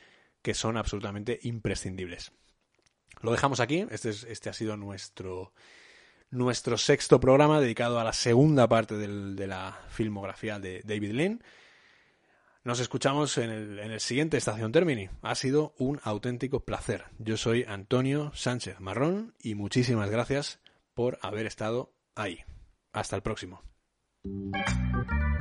que son absolutamente imprescindibles. Lo dejamos aquí, este, es, este ha sido nuestro, nuestro sexto programa dedicado a la segunda parte de la filmografía de David Lean. Nos escuchamos en el, en el siguiente Estación Termini. Ha sido un auténtico placer. Yo soy Antonio Sánchez Marrón y muchísimas gracias por haber estado ahí. Hasta el próximo. あっ!